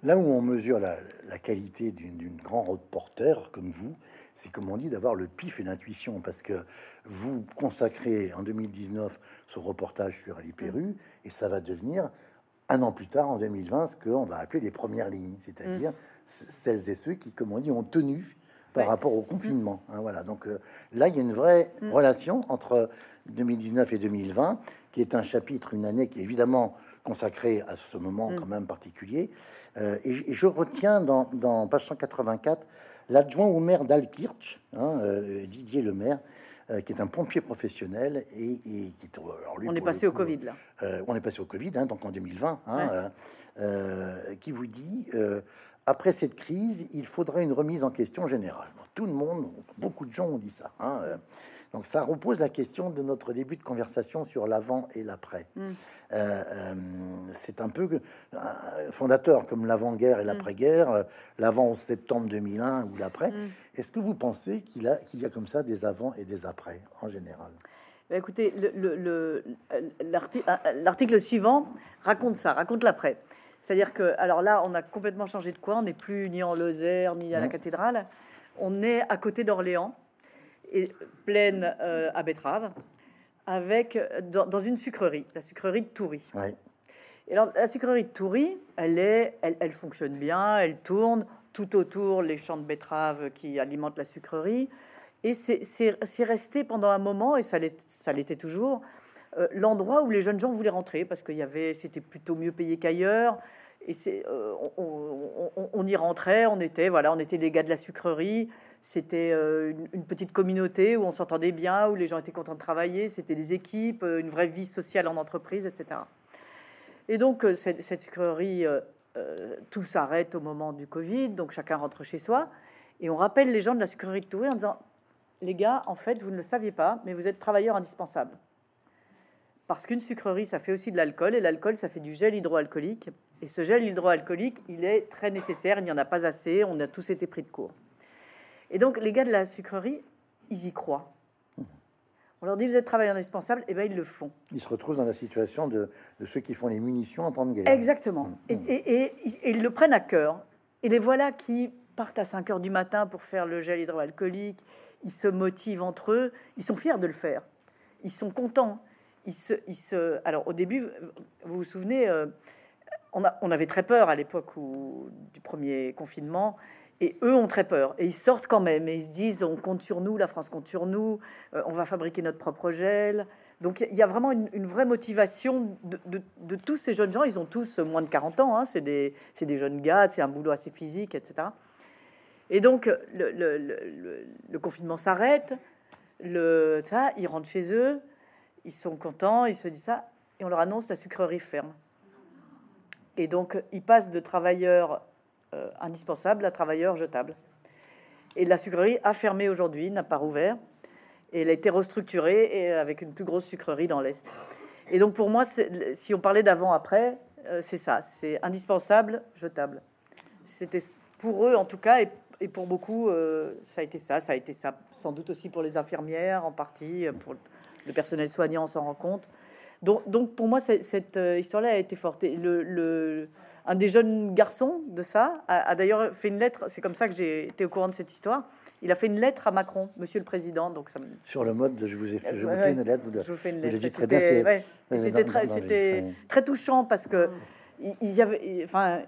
Là où on mesure la, qualité d'une grand reporter comme vous, c'est comme on dit d'avoir le pif et l'intuition, parce que vous consacrez en 2019 ce reportage sur Ali Perru, mm. et ça va devenir un an plus tard, en 2020, ce qu'on va appeler les premières lignes, c'est-à-dire mm. celles et ceux qui, comme on dit, ont tenu par rapport au confinement. Hein, voilà. Donc euh, là, il y a une vraie mm. relation entre 2019 et 2020, qui est un chapitre, une année qui est évidemment consacrée à ce moment quand même particulier, euh, et, je retiens dans, page 184 l'adjoint au maire d'Alkirch, hein, euh, Didier Le Maire, euh, qui est un pompier professionnel et, qui on est passé au Covid là. on est passé au Covid, hein, donc en 2020, hein, qui vous dit après cette crise, il faudra une remise en question générale. Tout le monde, beaucoup de gens ont dit ça. Donc ça repose la question de notre début de conversation sur l'avant et l'après. Mm. Euh, euh, c'est un peu euh, fondateur comme l'avant-guerre et mm. l'après-guerre, l'avant au septembre 2001 ou l'après. Mm. Est-ce que vous pensez qu'il y a comme ça des avant et des après en général? Bah, Écoutez, l'article suivant raconte ça, raconte l'après. C'est-à-dire que, alors là, on a complètement changé de quoi On n'est plus ni en Lozère, ni à la cathédrale. On est à côté d'Orléans et pleine euh, à betterave, avec dans, une sucrerie, la sucrerie de Toury. Et alors, la sucrerie de Toury, elle, est, elle, elle, fonctionne bien, elle tourne tout autour les champs de betteraves qui alimentent la sucrerie. Et c'est resté pendant un moment, et ça l'était toujours, euh, l'endroit où les jeunes gens voulaient rentrer parce qu'il y avait, c'était plutôt mieux payé qu'ailleurs. C'est, euh, on, y rentrait, on était, voilà, on était les gars de la sucrerie. C'était euh, une, petite communauté où on s'entendait bien, où les gens étaient contents de travailler. C'était des équipes, euh, une vraie vie sociale en entreprise, etc. Et donc cette, sucrerie, tout s'arrête au moment du Covid, donc chacun rentre chez soi. Et on rappelle les gens de la sucrerie de Toury en disant, les gars, en fait, vous ne le saviez pas, mais vous êtes travailleurs indispensables. Parce qu'une sucrerie, ça fait aussi de l'alcool, et l'alcool, ça fait du gel hydroalcoolique. Et ce gel hydroalcoolique, il est très nécessaire, il n'y en a pas assez, on a tous été pris de court. Et donc, les gars de la sucrerie, ils y croient. On leur dit, vous êtes travailleurs indispensables, et bien ils le font. Ils se retrouvent dans la situation de, ceux qui font les munitions en temps de guerre. Exactement. Mmh. Et, et, ils le prennent à cœur. Et les voilà qui partent à 5 heures du matin pour faire le gel hydroalcoolique. Ils se motivent entre eux. Ils sont fiers de le faire. Ils sont contents il se, se, alors au début, vous vous souvenez, euh, on, avait très peur à l'époque du premier confinement, et eux ont très peur, et ils sortent quand même, et ils se disent, on compte sur nous, la France compte sur nous, euh, on va fabriquer notre propre gel. Donc il y a vraiment une, vraie motivation de, tous ces jeunes gens, ils ont tous moins de 40 ans, hein, c'est des, jeunes gars, c'est un boulot assez physique, etc. Et donc le, le, confinement s'arrête, ça, ils rentrent chez eux, ils sont contents, ils se disent ça, et on leur annonce la sucrerie ferme. Et donc, ils passent de travailleurs euh, indispensables à travailleurs jetables. Et la sucrerie a fermé aujourd'hui, n'a pas rouvert, et elle a été restructurée et avec une plus grosse sucrerie dans l'Est. Et donc, pour moi, si on parlait d'avant-après, euh, c'est ça, c'est indispensable, jetable. C'était pour eux, en tout cas, et, pour beaucoup, euh, ça a été ça. Ça a été ça, sans doute aussi pour les infirmières, en partie, le personnel soignant s'en rend compte. Donc, donc pour moi, cette euh, histoire-là a été forte. le, le, un des jeunes garçons de ça a, d'ailleurs fait une lettre. C'est comme ça que j'ai été au courant de cette histoire. Il a fait une lettre à Macron, Monsieur le Président. Donc ça sur le mode de je vous ai fait, je vous fais une lettre. Vous, je vous fais une lettre. C'était très, très, très touchant parce que y avait, enfin,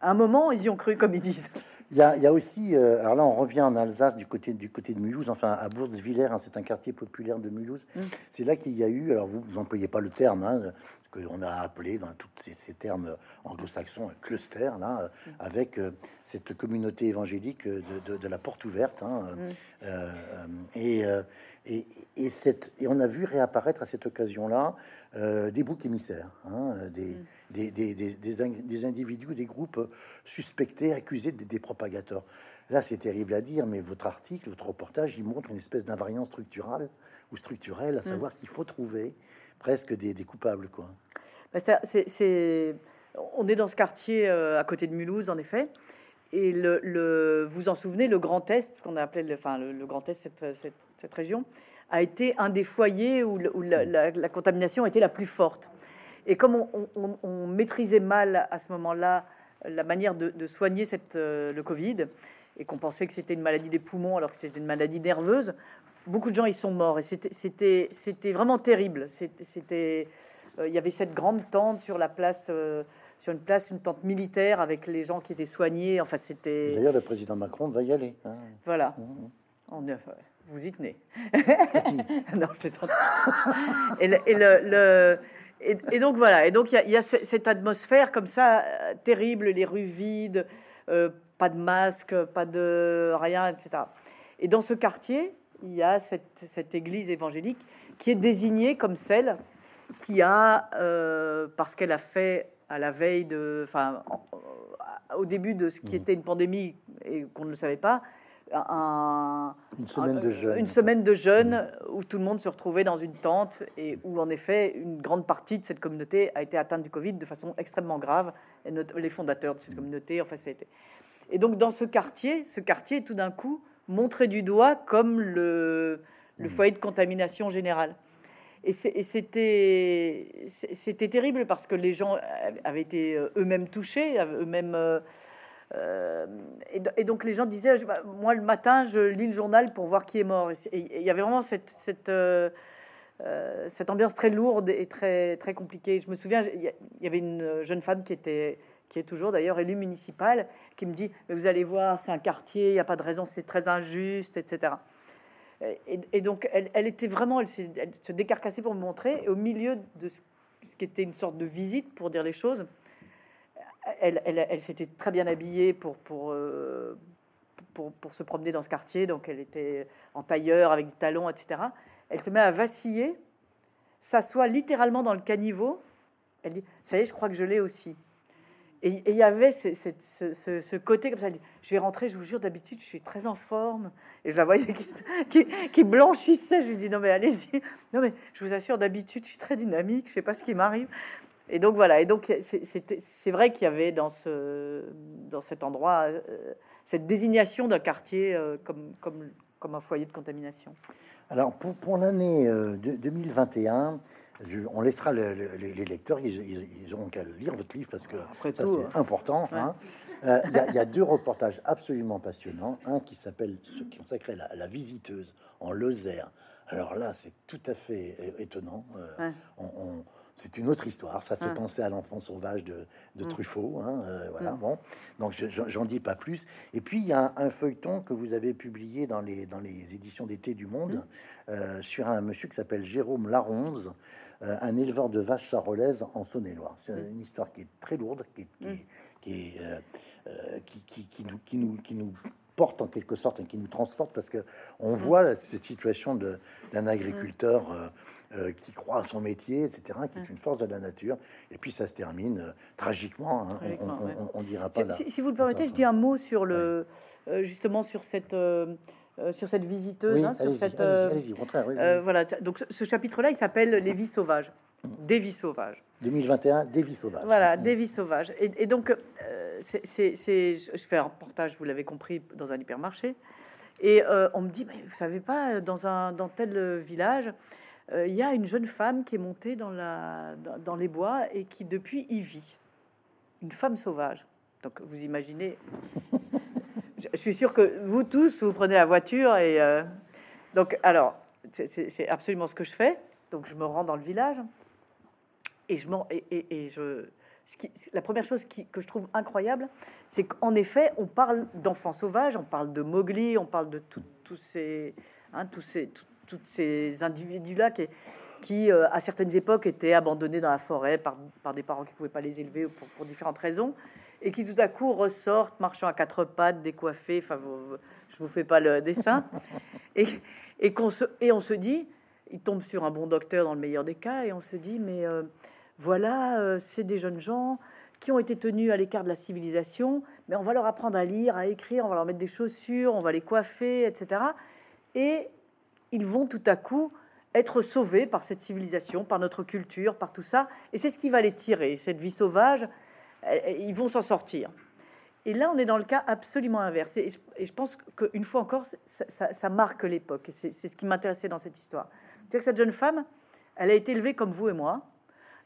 À un moment, ils y ont cru, comme ils disent. Il y, a, il y a aussi, euh, alors là, on revient en Alsace du côté du côté de Mulhouse, enfin à Bourzwiller, hein, c'est un quartier populaire de Mulhouse. Mm. C'est là qu'il y a eu, alors vous n'employez pas le terme, hein, ce qu'on a appelé dans tous ces, ces termes anglo-saxons un cluster, là, euh, Mm. avec euh, cette communauté évangélique de, de- de la porte ouverte. hein, Mm. euh, et, et, et, cette, et on a vu réapparaître à cette occasion-là euh, des boucs émissaires, hein, des, Mm. des, des, des, des in- des individus, des groupes suspectés, accusés des propagateurs. Là, c'est terrible à dire, mais votre article, votre reportage, il montre une espèce d'invariance structurale ou structurelle, à savoir qu'il faut trouver presque des, coupables, quoi. Bah, c'est- on est dans ce quartier euh, à côté de Mulhouse, en effet. Et le, vous en souvenez, le Grand Est, ce qu'on a appelé le, enfin, le, Grand Est, cette, région, a été un des foyers où, la, contamination était la plus forte. Et comme on, maîtrisait mal à ce moment-là la manière de, soigner euh, le Covid, et qu'on pensait que c'était une maladie des poumons alors que c'était une maladie nerveuse, beaucoup de gens y sont morts. Et c'était- vraiment terrible. Euh, il y avait cette grande tente sur la place, euh, sur une place, une tente militaire avec les gens qui étaient soignés. Enfin, c'était D'ailleurs, le président Macron va y aller. hein. voilà. Est- enfin, vous y tenez. non, je. Et, le- et le, le- et, et donc voilà. Et donc il y a, y cette atmosphère comme ça euh, terrible, les rues vides, euh, pas de masque, pas de rien, etc. Et dans ce quartier, il y a cette, cette église évangélique qui est désignée comme celle qui a, euh, parce qu'elle a fait à la veille de, enfin, en- au début de ce qui était une pandémie et qu'on ne le savait pas, un, Une semaine de jeûne. Une semaine de jeûne où tout le monde se retrouvait dans une tente et où, en effet, une grande partie de cette communauté a été atteinte du Covid de façon extrêmement grave. Et not- les fondateurs de cette communauté, enfin, ça a été. Et donc, dans ce quartier, ce quartier, tout d'un coup, montré du doigt comme le, le foyer de contamination générale. Et c'était terrible parce que les gens avaient été euh, eux-mêmes touchés, eux-mêmes. euh, euh, et, do- et donc les gens disaient, bah, moi le matin, je lis le journal pour voir qui est mort. Et il y avait vraiment cette, cette, ambiance très lourde et très, très compliquée. Je me souviens, il y a- il y avait une jeune femme qui était qui est toujours d'ailleurs élue municipale, qui me dit, mais vous allez voir, c'est un quartier, il n'y a pas de raison, c'est très injuste, etc. Et, donc, elle, était vraiment, elle, se décarcassait pour me montrer, et au milieu de ce, qui était une sorte de visite, pour dire les choses, elle s'était très bien habillée pour, pour, euh, pour, pour se promener dans ce quartier, donc elle était en tailleur avec des talons, etc. Elle se met à vaciller, s'assoit littéralement dans le caniveau. Elle dit, ça y est, je crois que je l'ai aussi. Et il y avait ce, côté comme ça. Je vais rentrer, je vous jure, d'habitude, je suis très en forme. Et je la voyais qui, blanchissait. Je lui dis Non, mais allez-y. Non, mais je vous assure, d'habitude, je suis très dynamique. Je sais pas ce qui m'arrive. Et donc voilà. Et donc, c'est- vrai qu'il y avait dans, ce, dans cet endroit euh, cette désignation d'un quartier euh, comme, comme, comme un foyer de contamination. Alors, pour, l'année euh, de- 2021, je- on laissera le- le- les, lecteurs, ils, ils, ils auront qu'à lire votre livre parce que Après ça, tout, c'est important. hein. Euh, Il y, a- il y a deux reportages absolument passionnants. Un qui s'appelle, qui consacré à la, visiteuse en Lozère. Alors là, c'est tout à fait é- étonnant. Euh, Ouais. on- on- c'est une autre histoire. Ça fait Ouais. penser à l'enfant sauvage de, de Mm. Truffaut. hein, euh, voilà. Bon, donc je- je- j'en dis pas plus. Et puis il y a un, un feuilleton que vous avez publié dans les dans les éditions d'été du Monde Mm. euh, sur un monsieur qui s'appelle Jérôme Laronze, euh, un éleveur de vaches charolaises en Saône-et-Loire. C'est Mm. une histoire qui est très lourde, qui qui qui euh, euh, nous, qui, nous, qui nous porte en quelque sorte et qui nous transporte parce que on Mm. voit cette situation de- d'un agriculteur euh, euh, qui croit à son métier, etc., qui Mm. est une force de la nature. Et puis ça se termine euh, tragiquement. hein. On- Tragiquement, on, ouais. on- on dira pas. Si, si vous le permettez, je dis un mot sur le, euh, justement sur cette, euh, euh, sur cette visiteuse, Oui, hein, sur cette. euh, allez-y, au contraire. oui, oui. euh, voilà. Donc ce- chapitre-là, il s'appelle Les vies sauvages, des vies sauvages. 2021, des vies sauvages. Voilà, des vies sauvages. Et, et donc, euh, c'est, je fais un reportage, vous l'avez compris, dans un hypermarché. Et euh, on me dit, mais vous savez pas, dans, un, dans tel euh, village, euh, il y a une jeune femme qui est montée dans, la, dans, dans les bois et qui, depuis, y vit. Une femme sauvage. Donc, vous imaginez. je, suis sûr que vous tous, vous prenez la voiture et. euh, donc, alors, c'est- absolument ce que je fais. Donc, je me rends dans le village et je m'en et, je ce qui, la première chose qui, que je trouve incroyable, c'est qu'en effet, on parle d'enfants sauvages, on parle de Mowgli, on parle de tous ces, hein, tous ces, toutes ces individus-là qui, qui euh, à certaines époques, étaient abandonnés dans la forêt par, par des parents qui pouvaient pas les élever pour, pour, différentes raisons, et qui tout à coup ressortent marchant à quatre pattes, décoiffés. Enfin, je vous fais pas le dessin. et, et, qu'on se, et on se dit, il tombe sur un bon docteur dans le meilleur des cas, et on se dit, mais euh, voilà, euh, c'est des jeunes gens qui ont été tenus à l'écart de la civilisation, mais on va leur apprendre à lire, à écrire, on va leur mettre des chaussures, on va les coiffer, etc. Et ils vont tout à coup être sauvés par cette civilisation, par notre culture, par tout ça. Et c'est ce qui va les tirer. Cette vie sauvage, ils vont s'en sortir. Et là, on est dans le cas absolument inverse. Et je pense qu'une fois encore, ça, marque l'époque. C'est ce qui m'intéressait dans cette histoire. C'est que cette jeune femme, elle a été élevée comme vous et moi.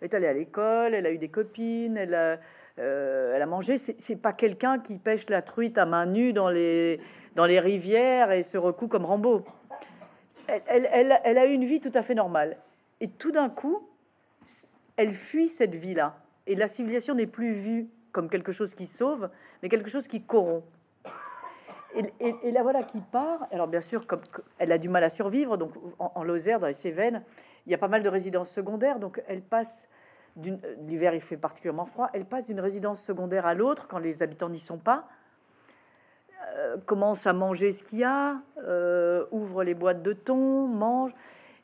Elle est allée à l'école, elle a eu des copines, elle a, euh, elle a mangé. C'est pas quelqu'un qui pêche la truite à main nue dans les, dans les rivières et se recoue comme Rambo elle, a eu une vie tout à fait normale. Et tout d'un coup, elle fuit cette vie-là. Et la civilisation n'est plus vue comme quelque chose qui sauve, mais quelque chose qui corrompt. Et, la voilà qui part. Alors bien sûr, comme elle a du mal à survivre, donc en, Lozère, dans les Cévennes, il y a pas mal de résidences secondaires. Donc elle passe l'hiver, il fait particulièrement froid. Elle passe d'une résidence secondaire à l'autre quand les habitants n'y sont pas. Euh, commence à manger ce qu'il y a, euh, ouvre les boîtes de thon, mange.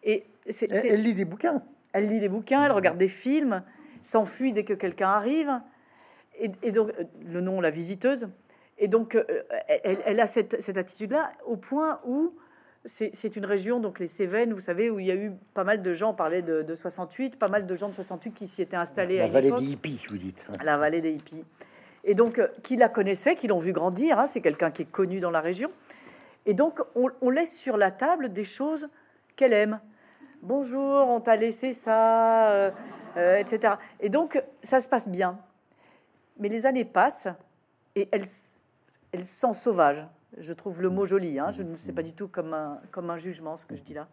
Et elle, lit des bouquins. Elle lit des bouquins, elle regarde des films, s'enfuit dès que quelqu'un arrive. Et, donc, euh, le nom, la visiteuse. Et donc, elle, a cette, cette attitude-là au point où c'est une région, donc les Cévennes, vous savez, où il y a eu pas mal de gens, on parlait de, 68, pas mal de gens de 68 qui s'y étaient installés. La vallée des hippies, vous dites. La vallée des hippies et donc euh, qui la connaissait, qui l'ont vu grandir. Hein, c'est quelqu'un qui est connu dans la région. Et donc on, laisse sur la table des choses qu'elle aime. Bonjour, on t'a laissé ça, euh, euh, etc. Et donc ça se passe bien. Mais les années passent et elle, elle sent sauvage. Je trouve le mot joli. Hein, je ne sais pas du tout comme un, comme un jugement ce que je dis là.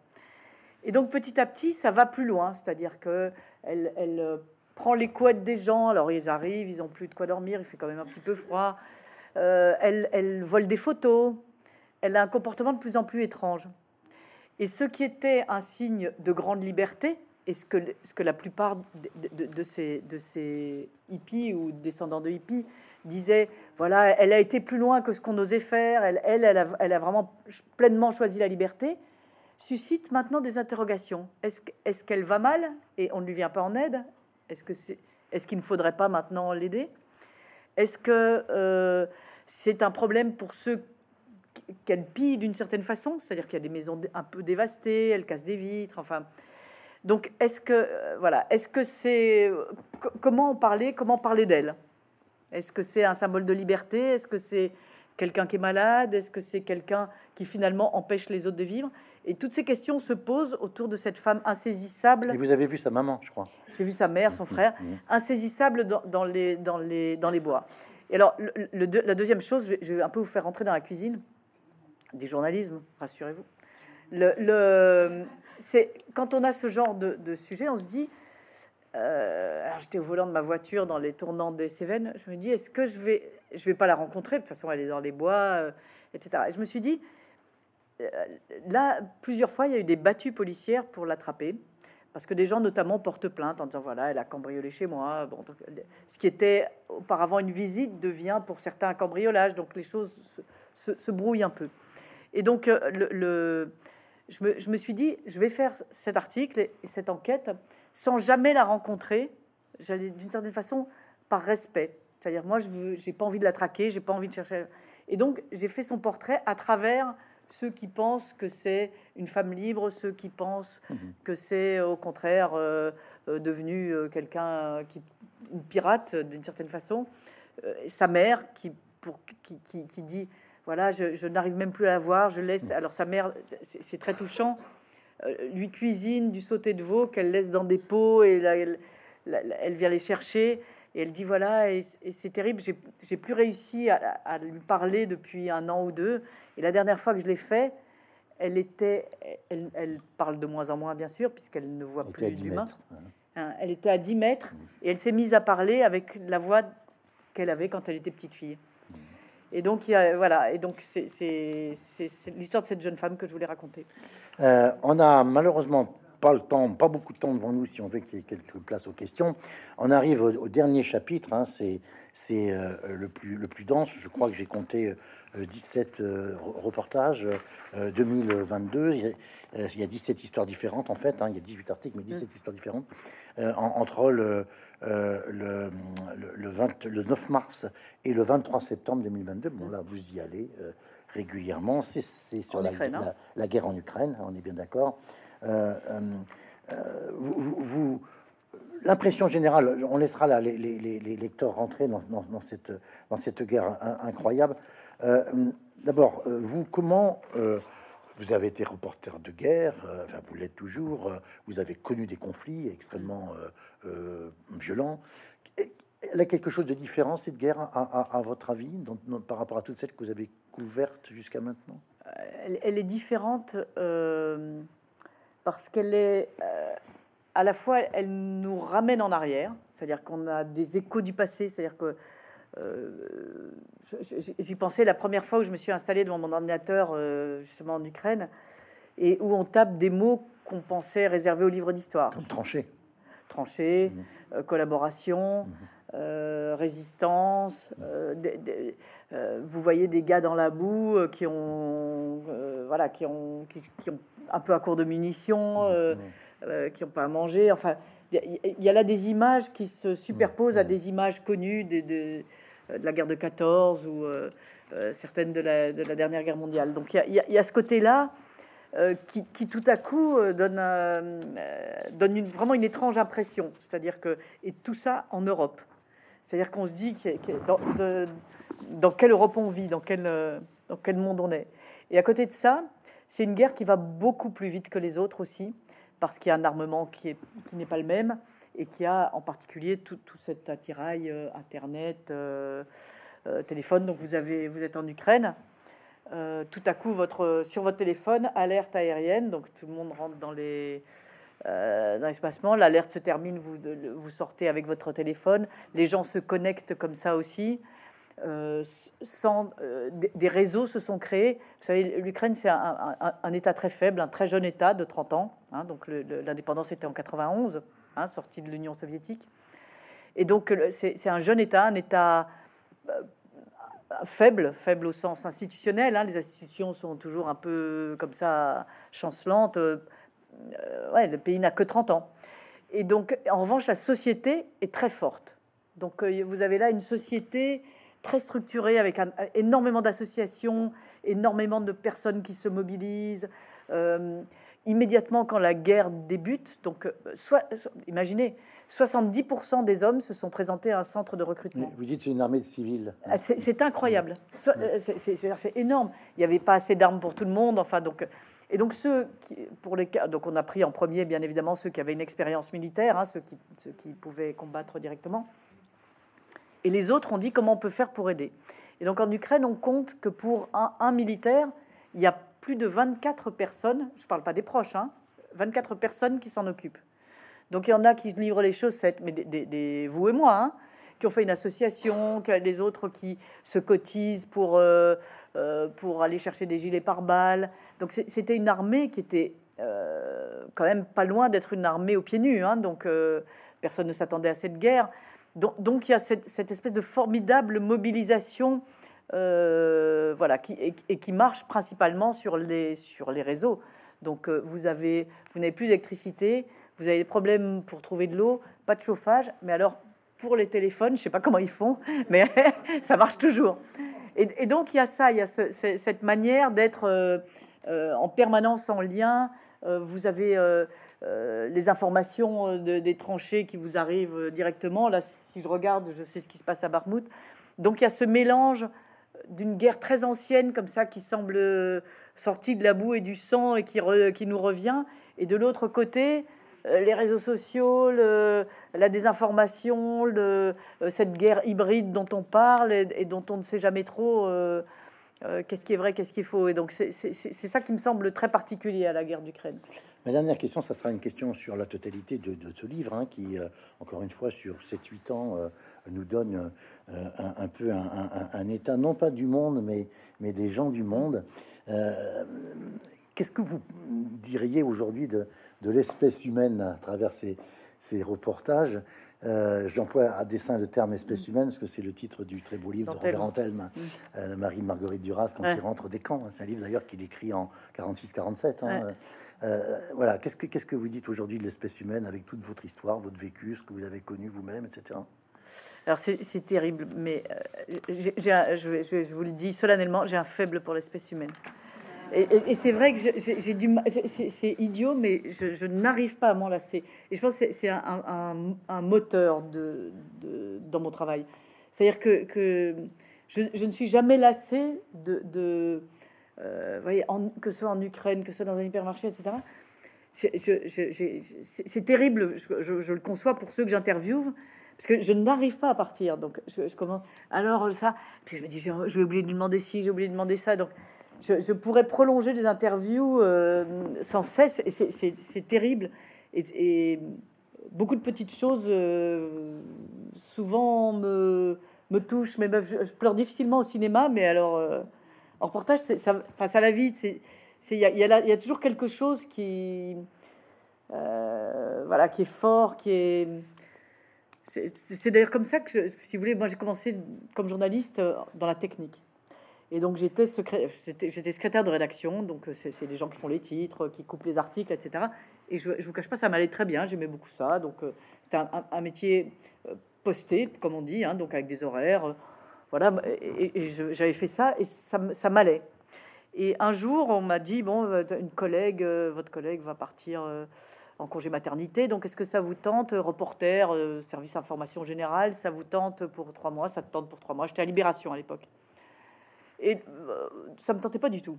Et donc petit à petit, ça va plus loin, c'est-à-dire que elle, elle prend les couettes des gens. Alors ils arrivent, ils ont plus de quoi dormir, il fait quand même un petit peu froid. Euh, elle, elle, vole des photos. Elle a un comportement de plus en plus étrange. Et ce qui était un signe de grande liberté, et ce que, ce que la plupart de, ces, de ces hippies ou descendants de hippies disaient, voilà, elle a été plus loin que ce qu'on osait faire, elle, elle, a, elle a vraiment pleinement choisi la liberté, suscite maintenant des interrogations. Est-ce qu'elle va mal et on ne lui vient pas en aide? Est-ce que c'est, est-ce qu'il ne faudrait pas maintenant l'aider? Est-ce que euh, c'est un problème pour ceux qu'elle pille d'une certaine façon, c'est-à-dire qu'il y a des maisons un peu dévastées, elle casse des vitres, enfin. Donc, est-ce que euh, voilà, est-ce que c'est comment en parler, comment parler d'elle? Est-ce que c'est un symbole de liberté? Est-ce que c'est quelqu'un qui est malade? Est-ce que c'est quelqu'un qui finalement empêche les autres de vivre? Et toutes ces questions se posent autour de cette femme insaisissable. Et vous avez vu sa maman, je crois. J'ai vu sa mère, son mmh, frère, mmh. insaisissable dans, les, dans, les, dans les bois. Et alors, le, la deuxième chose, je vais un peu vous faire rentrer dans la cuisine du journalisme, rassurez-vous. Le, c'est quand on a ce genre de, sujet, on se dit. Euh, j'étais au volant de ma voiture dans les tournants des Cévennes. Je me dis, est-ce que je vais, je vais pas la rencontrer De toute façon, elle est dans les bois, euh, etc. Et je me suis dit, euh, là, plusieurs fois, il y a eu des battues policières pour l'attraper parce que des gens notamment portent plainte en disant voilà elle a cambriolé chez moi bon ce qui était auparavant une visite devient pour certains un cambriolage donc les choses se, brouillent un peu et donc le, je, me, je, me, suis dit je vais faire cet article et cette enquête sans jamais la rencontrer j'allais d'une certaine façon par respect. C'est-à-dire moi je j'ai pas envie de la traquer j'ai pas envie de chercher. Et donc j'ai fait son portrait à travers ceux qui pensent que c'est une femme libre, ceux qui pensent mhm. que c'est au contraire euh, euh, devenu euh, quelqu'un qui une pirate d'une certaine façon, sa mère qui pour qui, qui, dit voilà je, n'arrive même plus à la voir, je laisse alors sa mère c'est très touchant lui cuisine du sauté de veau qu'elle laisse dans des pots et là, elle, elle, vient les chercher et elle dit voilà et, c'est terrible j'ai plus réussi à, à lui parler depuis un an ou deux et la dernière fois que je l'ai fait, elle était, elle, parle de moins en moins bien sûr puisqu'elle ne voit plus d'humains. Hein, elle était à 10 mètres et elle s'est mise à parler avec la voix qu'elle avait quand elle était petite fille. Et donc, il y a, voilà, et donc c'est l'histoire de cette jeune femme que je voulais raconter. Euh, on a malheureusement pas le temps, pas beaucoup de temps devant nous si on veut qu'il y ait quelques places aux questions. On arrive au, dernier chapitre, hein, c'est euh, le, plus, le plus dense. Je crois que j'ai compté 17 euh, reportages 2022. Il y, a, 17 histoires différentes en fait, hein, il y a 18 articles, mais 17 histoires différentes entre le, le, le, 20, le 9 mars et le 23 septembre 2022. Bon, là, vous y allez euh, régulièrement. C'est sur la, hein. la, guerre en Ukraine, on est bien d'accord. Euh, vous, L'impression générale, on laissera là les, les, les lecteurs rentrer dans, dans, cette, dans cette guerre incroyable. D'abord, vous, comment vous avez été reporter de guerre, enfin, vous l'êtes toujours, vous avez connu des conflits extrêmement euh, violent. Elle a quelque chose de différent, cette guerre, à, votre avis, par rapport à toutes celles que vous avez couvertes jusqu'à maintenant? Elle, est différente euh, parce qu'elle est... Euh, à la fois, elle nous ramène en arrière, c'est-à-dire qu'on a des échos du passé, c'est-à-dire que j'y pensais la première fois où je me suis installé devant mon ordinateur, justement en Ukraine, et où on tape des mots qu'on pensait réservés aux livres d'histoire. Comme tranché tranchées, mmh. euh, collaboration, mmh. euh, résistance. Euh, vous voyez des gars dans la boue qui ont, voilà, qui ont, qui, ont un peu à court de munitions, mmh. qui n'ont pas à manger. Enfin, il y, a là des images qui se superposent à des images connues de, de, la guerre de 14 ou certaines de la, de la, dernière guerre mondiale. Donc il y, y, a ce côté-là euh, qui, tout à coup euh, donne, euh, donne une, vraiment une étrange impression. C'est-à-dire que, et tout ça en Europe. C'est-à-dire qu'on se dit dans, quelle Europe on vit, dans quel, dans quel monde on est. Et à côté de ça, c'est une guerre qui va beaucoup plus vite que les autres aussi, parce qu'il y a un armement qui n'est pas le même, et qui a en particulier tout, cet attirail Internet, téléphone. Donc vous, êtes en Ukraine. Euh, tout à coup sur votre téléphone, alerte aérienne, donc tout le monde rentre dans les euh, dans l'alerte se termine, vous, vous sortez avec votre téléphone, les gens se connectent comme ça aussi. Euh, sans, des, réseaux se sont créés. Vous savez, l'Ukraine, c'est un, État très faible, un très jeune État de 30 ans. Hein, donc l'indépendance était en 91, hein, sortie de l'Union soviétique. Et donc c'est un jeune État, un État faible, faible au sens institutionnel. Hein. Les institutions sont toujours un peu comme ça, chancelantes. Euh, ouais, le pays n'a que 30 ans. Et donc, en revanche, la société est très forte. Donc, euh, vous avez là une société très structurée avec énormément d'associations, énormément de personnes qui se mobilisent. Euh, immédiatement quand la guerre débute, donc, soit imaginez, 70% des hommes se sont présentés à un centre de recrutement. Vous dites c'est une armée de civils. Ah, c'est incroyable. Euh, c'est énorme. Il n'y avait pas assez d'armes pour tout le monde. Enfin, donc, euh, et donc ceux qui, pour les cas, donc on a pris en premier, bien évidemment, ceux qui avaient une expérience militaire, hein, ceux, qui, ceux qui pouvaient combattre directement. Et les autres ont dit comment on peut faire pour aider? Et donc en Ukraine, on compte que pour un, un militaire, il y a plus de 24 personnes, je ne parle pas des proches, hein, 24 personnes qui s'en occupent. Donc il y en a qui livrent les chaussettes, mais vous et moi, hein, qui ont fait une association, les autres qui se cotisent pour, euh, euh, pour aller chercher des gilets pare-balles. Donc c'était une armée qui était euh, quand même pas loin d'être une armée aux pieds nus. Hein, donc personne ne s'attendait à cette guerre. Donc, il y a cette, espèce de formidable mobilisation. voilà, qui, et, qui marche principalement sur les, sur les réseaux. Donc vous avez, vous n'avez plus d'électricité, vous avez des problèmes pour trouver de l'eau, pas de chauffage, mais alors pour les téléphones, je sais pas comment ils font, mais ça marche toujours. Et, donc il y a ça, il y a cette manière d'être euh, euh, en permanence en lien. Euh, vous avez les informations des tranchées qui vous arrivent directement. Là, si je regarde, je sais ce qui se passe à Barmouth. Donc il y a ce mélange d'une guerre très ancienne comme ça qui semble sortie de la boue et du sang et qui, nous revient. Et de l'autre côté, les réseaux sociaux, la désinformation, euh, cette guerre hybride dont on parle et, dont on ne sait jamais trop euh, euh, qu'est-ce qui est vrai, qu'est-ce qu'il faut. Et donc c'est ça qui me semble très particulier à la guerre d'Ukraine. Ma dernière question, ça sera une question sur la totalité de, ce livre, hein, qui, euh, encore une fois, sur 7-8 ans, euh, nous donne un, peu un, état, non pas du monde, mais des gens du monde. Qu'est-ce que vous diriez aujourd'hui de, de l'espèce humaine à travers ces, ces reportages euh, j'emploie à dessein le terme espèce mm. humaine parce que c'est le titre du très beau livre de Robert Antelme, mm. euh, Le mari de Marguerite Duras, quand il rentre des camps. C'est un livre d'ailleurs qu'il écrit en 46-47. Hein. Euh, voilà, qu'est-ce que, qu'est-ce que vous dites aujourd'hui de l'espèce humaine avec toute votre histoire, votre vécu, ce que vous avez connu vous-même, etc. Alors c'est, terrible, mais j'ai, je, je, vous le dis solennellement, j'ai un faible pour l'espèce humaine. Et, c'est vrai que j'ai du c'est idiot, mais je, n'arrive pas à m'en lasser. Et je pense que c'est un, moteur dans mon travail. C'est-à-dire que, je, ne suis jamais lassé de, euh, que ce soit en Ukraine, que ce soit dans un hypermarché, etc. C'est terrible, je, le conçois pour ceux que j'interviewe, parce que je n'arrive pas à partir. Donc je, commence. Alors ça, puis je me dis, j'ai oublié de demander ci, j'ai oublié de demander ça. Donc je, pourrais prolonger des interviews euh, sans cesse, c'est terrible. Et, beaucoup de petites choses, euh, souvent, me, touchent, mais je, pleure difficilement au cinéma, mais alors, euh, en reportage, ça, enfin, ça va vite. Il y a, y, y a, toujours quelque chose qui, voilà, qui est fort, qui est... C'est d'ailleurs comme ça que, si vous voulez, moi j'ai commencé comme journaliste dans la technique. Et donc j'étais secrétaire de rédaction, donc euh, c'est des gens qui font les titres, qui coupent les articles, etc. Et je, je vous cache pas, ça m'allait très bien, j'aimais beaucoup ça. Donc euh, c'était un, métier euh, posté, comme on dit, hein, donc avec des horaires. voilà, et, j'avais fait ça et ça, m'allait. Et un jour, on m'a dit bon, une collègue, votre collègue va partir en congé maternité, donc est-ce que ça vous tente, reporter, service information générale, ça vous tente pour trois mois, ça te tente pour trois mois? J'étais à Libération à l'époque. Et euh, ça me tentait pas du tout.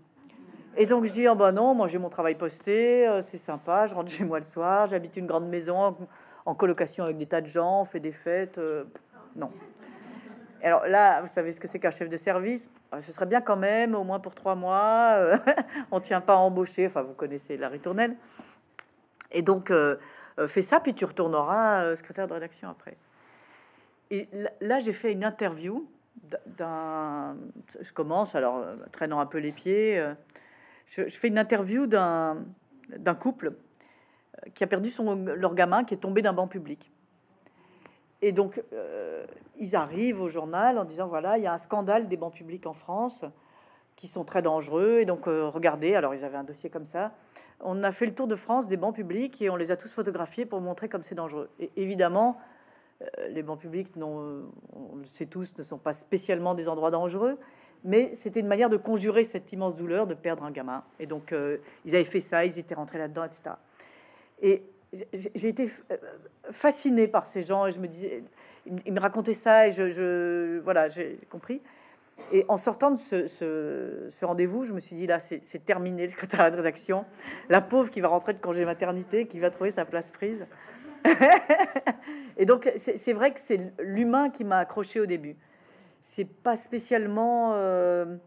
Et donc je dis, oh bah non, moi j'ai mon travail posté, euh, c'est sympa, je rentre chez moi le soir, j'habite une grande maison en, colocation avec des tas de gens, on fait des fêtes. Euh, non. Alors là, vous savez ce que c'est qu'un chef de service? Ah, Ce serait bien quand même, au moins pour trois mois. on tient pas à embaucher, enfin vous connaissez la ritournelle. Et donc, fais ça, puis tu retourneras secrétaire de rédaction après. Et là, j'ai fait une interview d'un. Je commence alors euh, traînant un peu les pieds. Euh, je, fais une interview d'un couple euh, qui a perdu son leur gamin qui est tombé d'un banc public. Et donc ils arrivent au journal en disant voilà il y a un scandale des bancs publics en France qui sont très dangereux et donc regardez alors ils avaient un dossier comme ça. On a fait le tour de France des bancs publics et on les a tous photographiés pour montrer comme c'est dangereux. Évidemment les bancs publics, non, on le sait tous, ne sont pas spécialement des endroits dangereux, mais c'était une manière de conjurer cette immense douleur de perdre un gamin. Et donc, euh, ils avaient fait ça, ils étaient rentrés là-dedans, etc. Et j'ai été euh, fasciné par ces gens, et je me disais, ils me racontaient ça, et je, voilà, j'ai compris. Et en sortant de ce, rendez-vous, je me suis dit là, c'est terminé le secrétaire de rédaction. La pauvre qui va rentrer de congé maternité, qui va trouver sa place prise. Et donc, c'est vrai que c'est l'humain qui m'a accroché au début. C'est pas spécialement. Euh,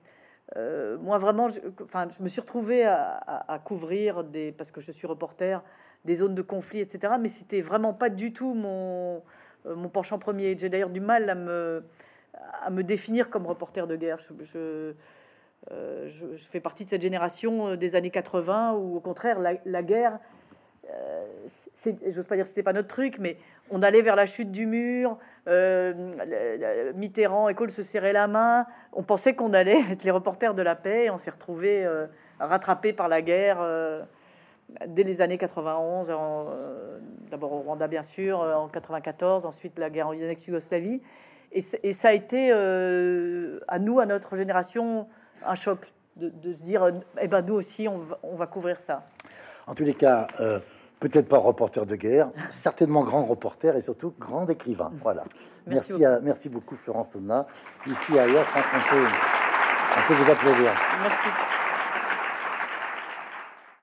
euh, moi, vraiment, je, enfin, je me suis retrouvée à, couvrir des. Parce que je suis reporter, des zones de conflit, etc. Mais c'était vraiment pas du tout mon, euh, mon penchant premier. J'ai d'ailleurs du mal à me, à me définir comme reporter de guerre. Je, je, fais partie de cette génération des années 80 où, au contraire, la, la guerre j'ose pas dire que c'était pas notre truc, mais on allait vers la chute du mur. Euh, Mitterrand et Kohl se serraient la main. On pensait qu'on allait être les reporters de la paix. On s'est retrouvé euh, rattrapé par la guerre dès les années 91. D'abord au Rwanda, bien sûr, en 94, ensuite la guerre en ex-Yougoslavie. Et, ça a été à nous, à notre génération, un choc de, se dire eh ben, nous aussi, on va couvrir ça. En tous les cas, peut-être pas reporter de guerre, certainement grand reporter et surtout grand écrivain. Voilà. Merci, merci, à, merci beaucoup Florence Sonna. Ici ailleurs, on peut, on peut vous applaudir. Merci.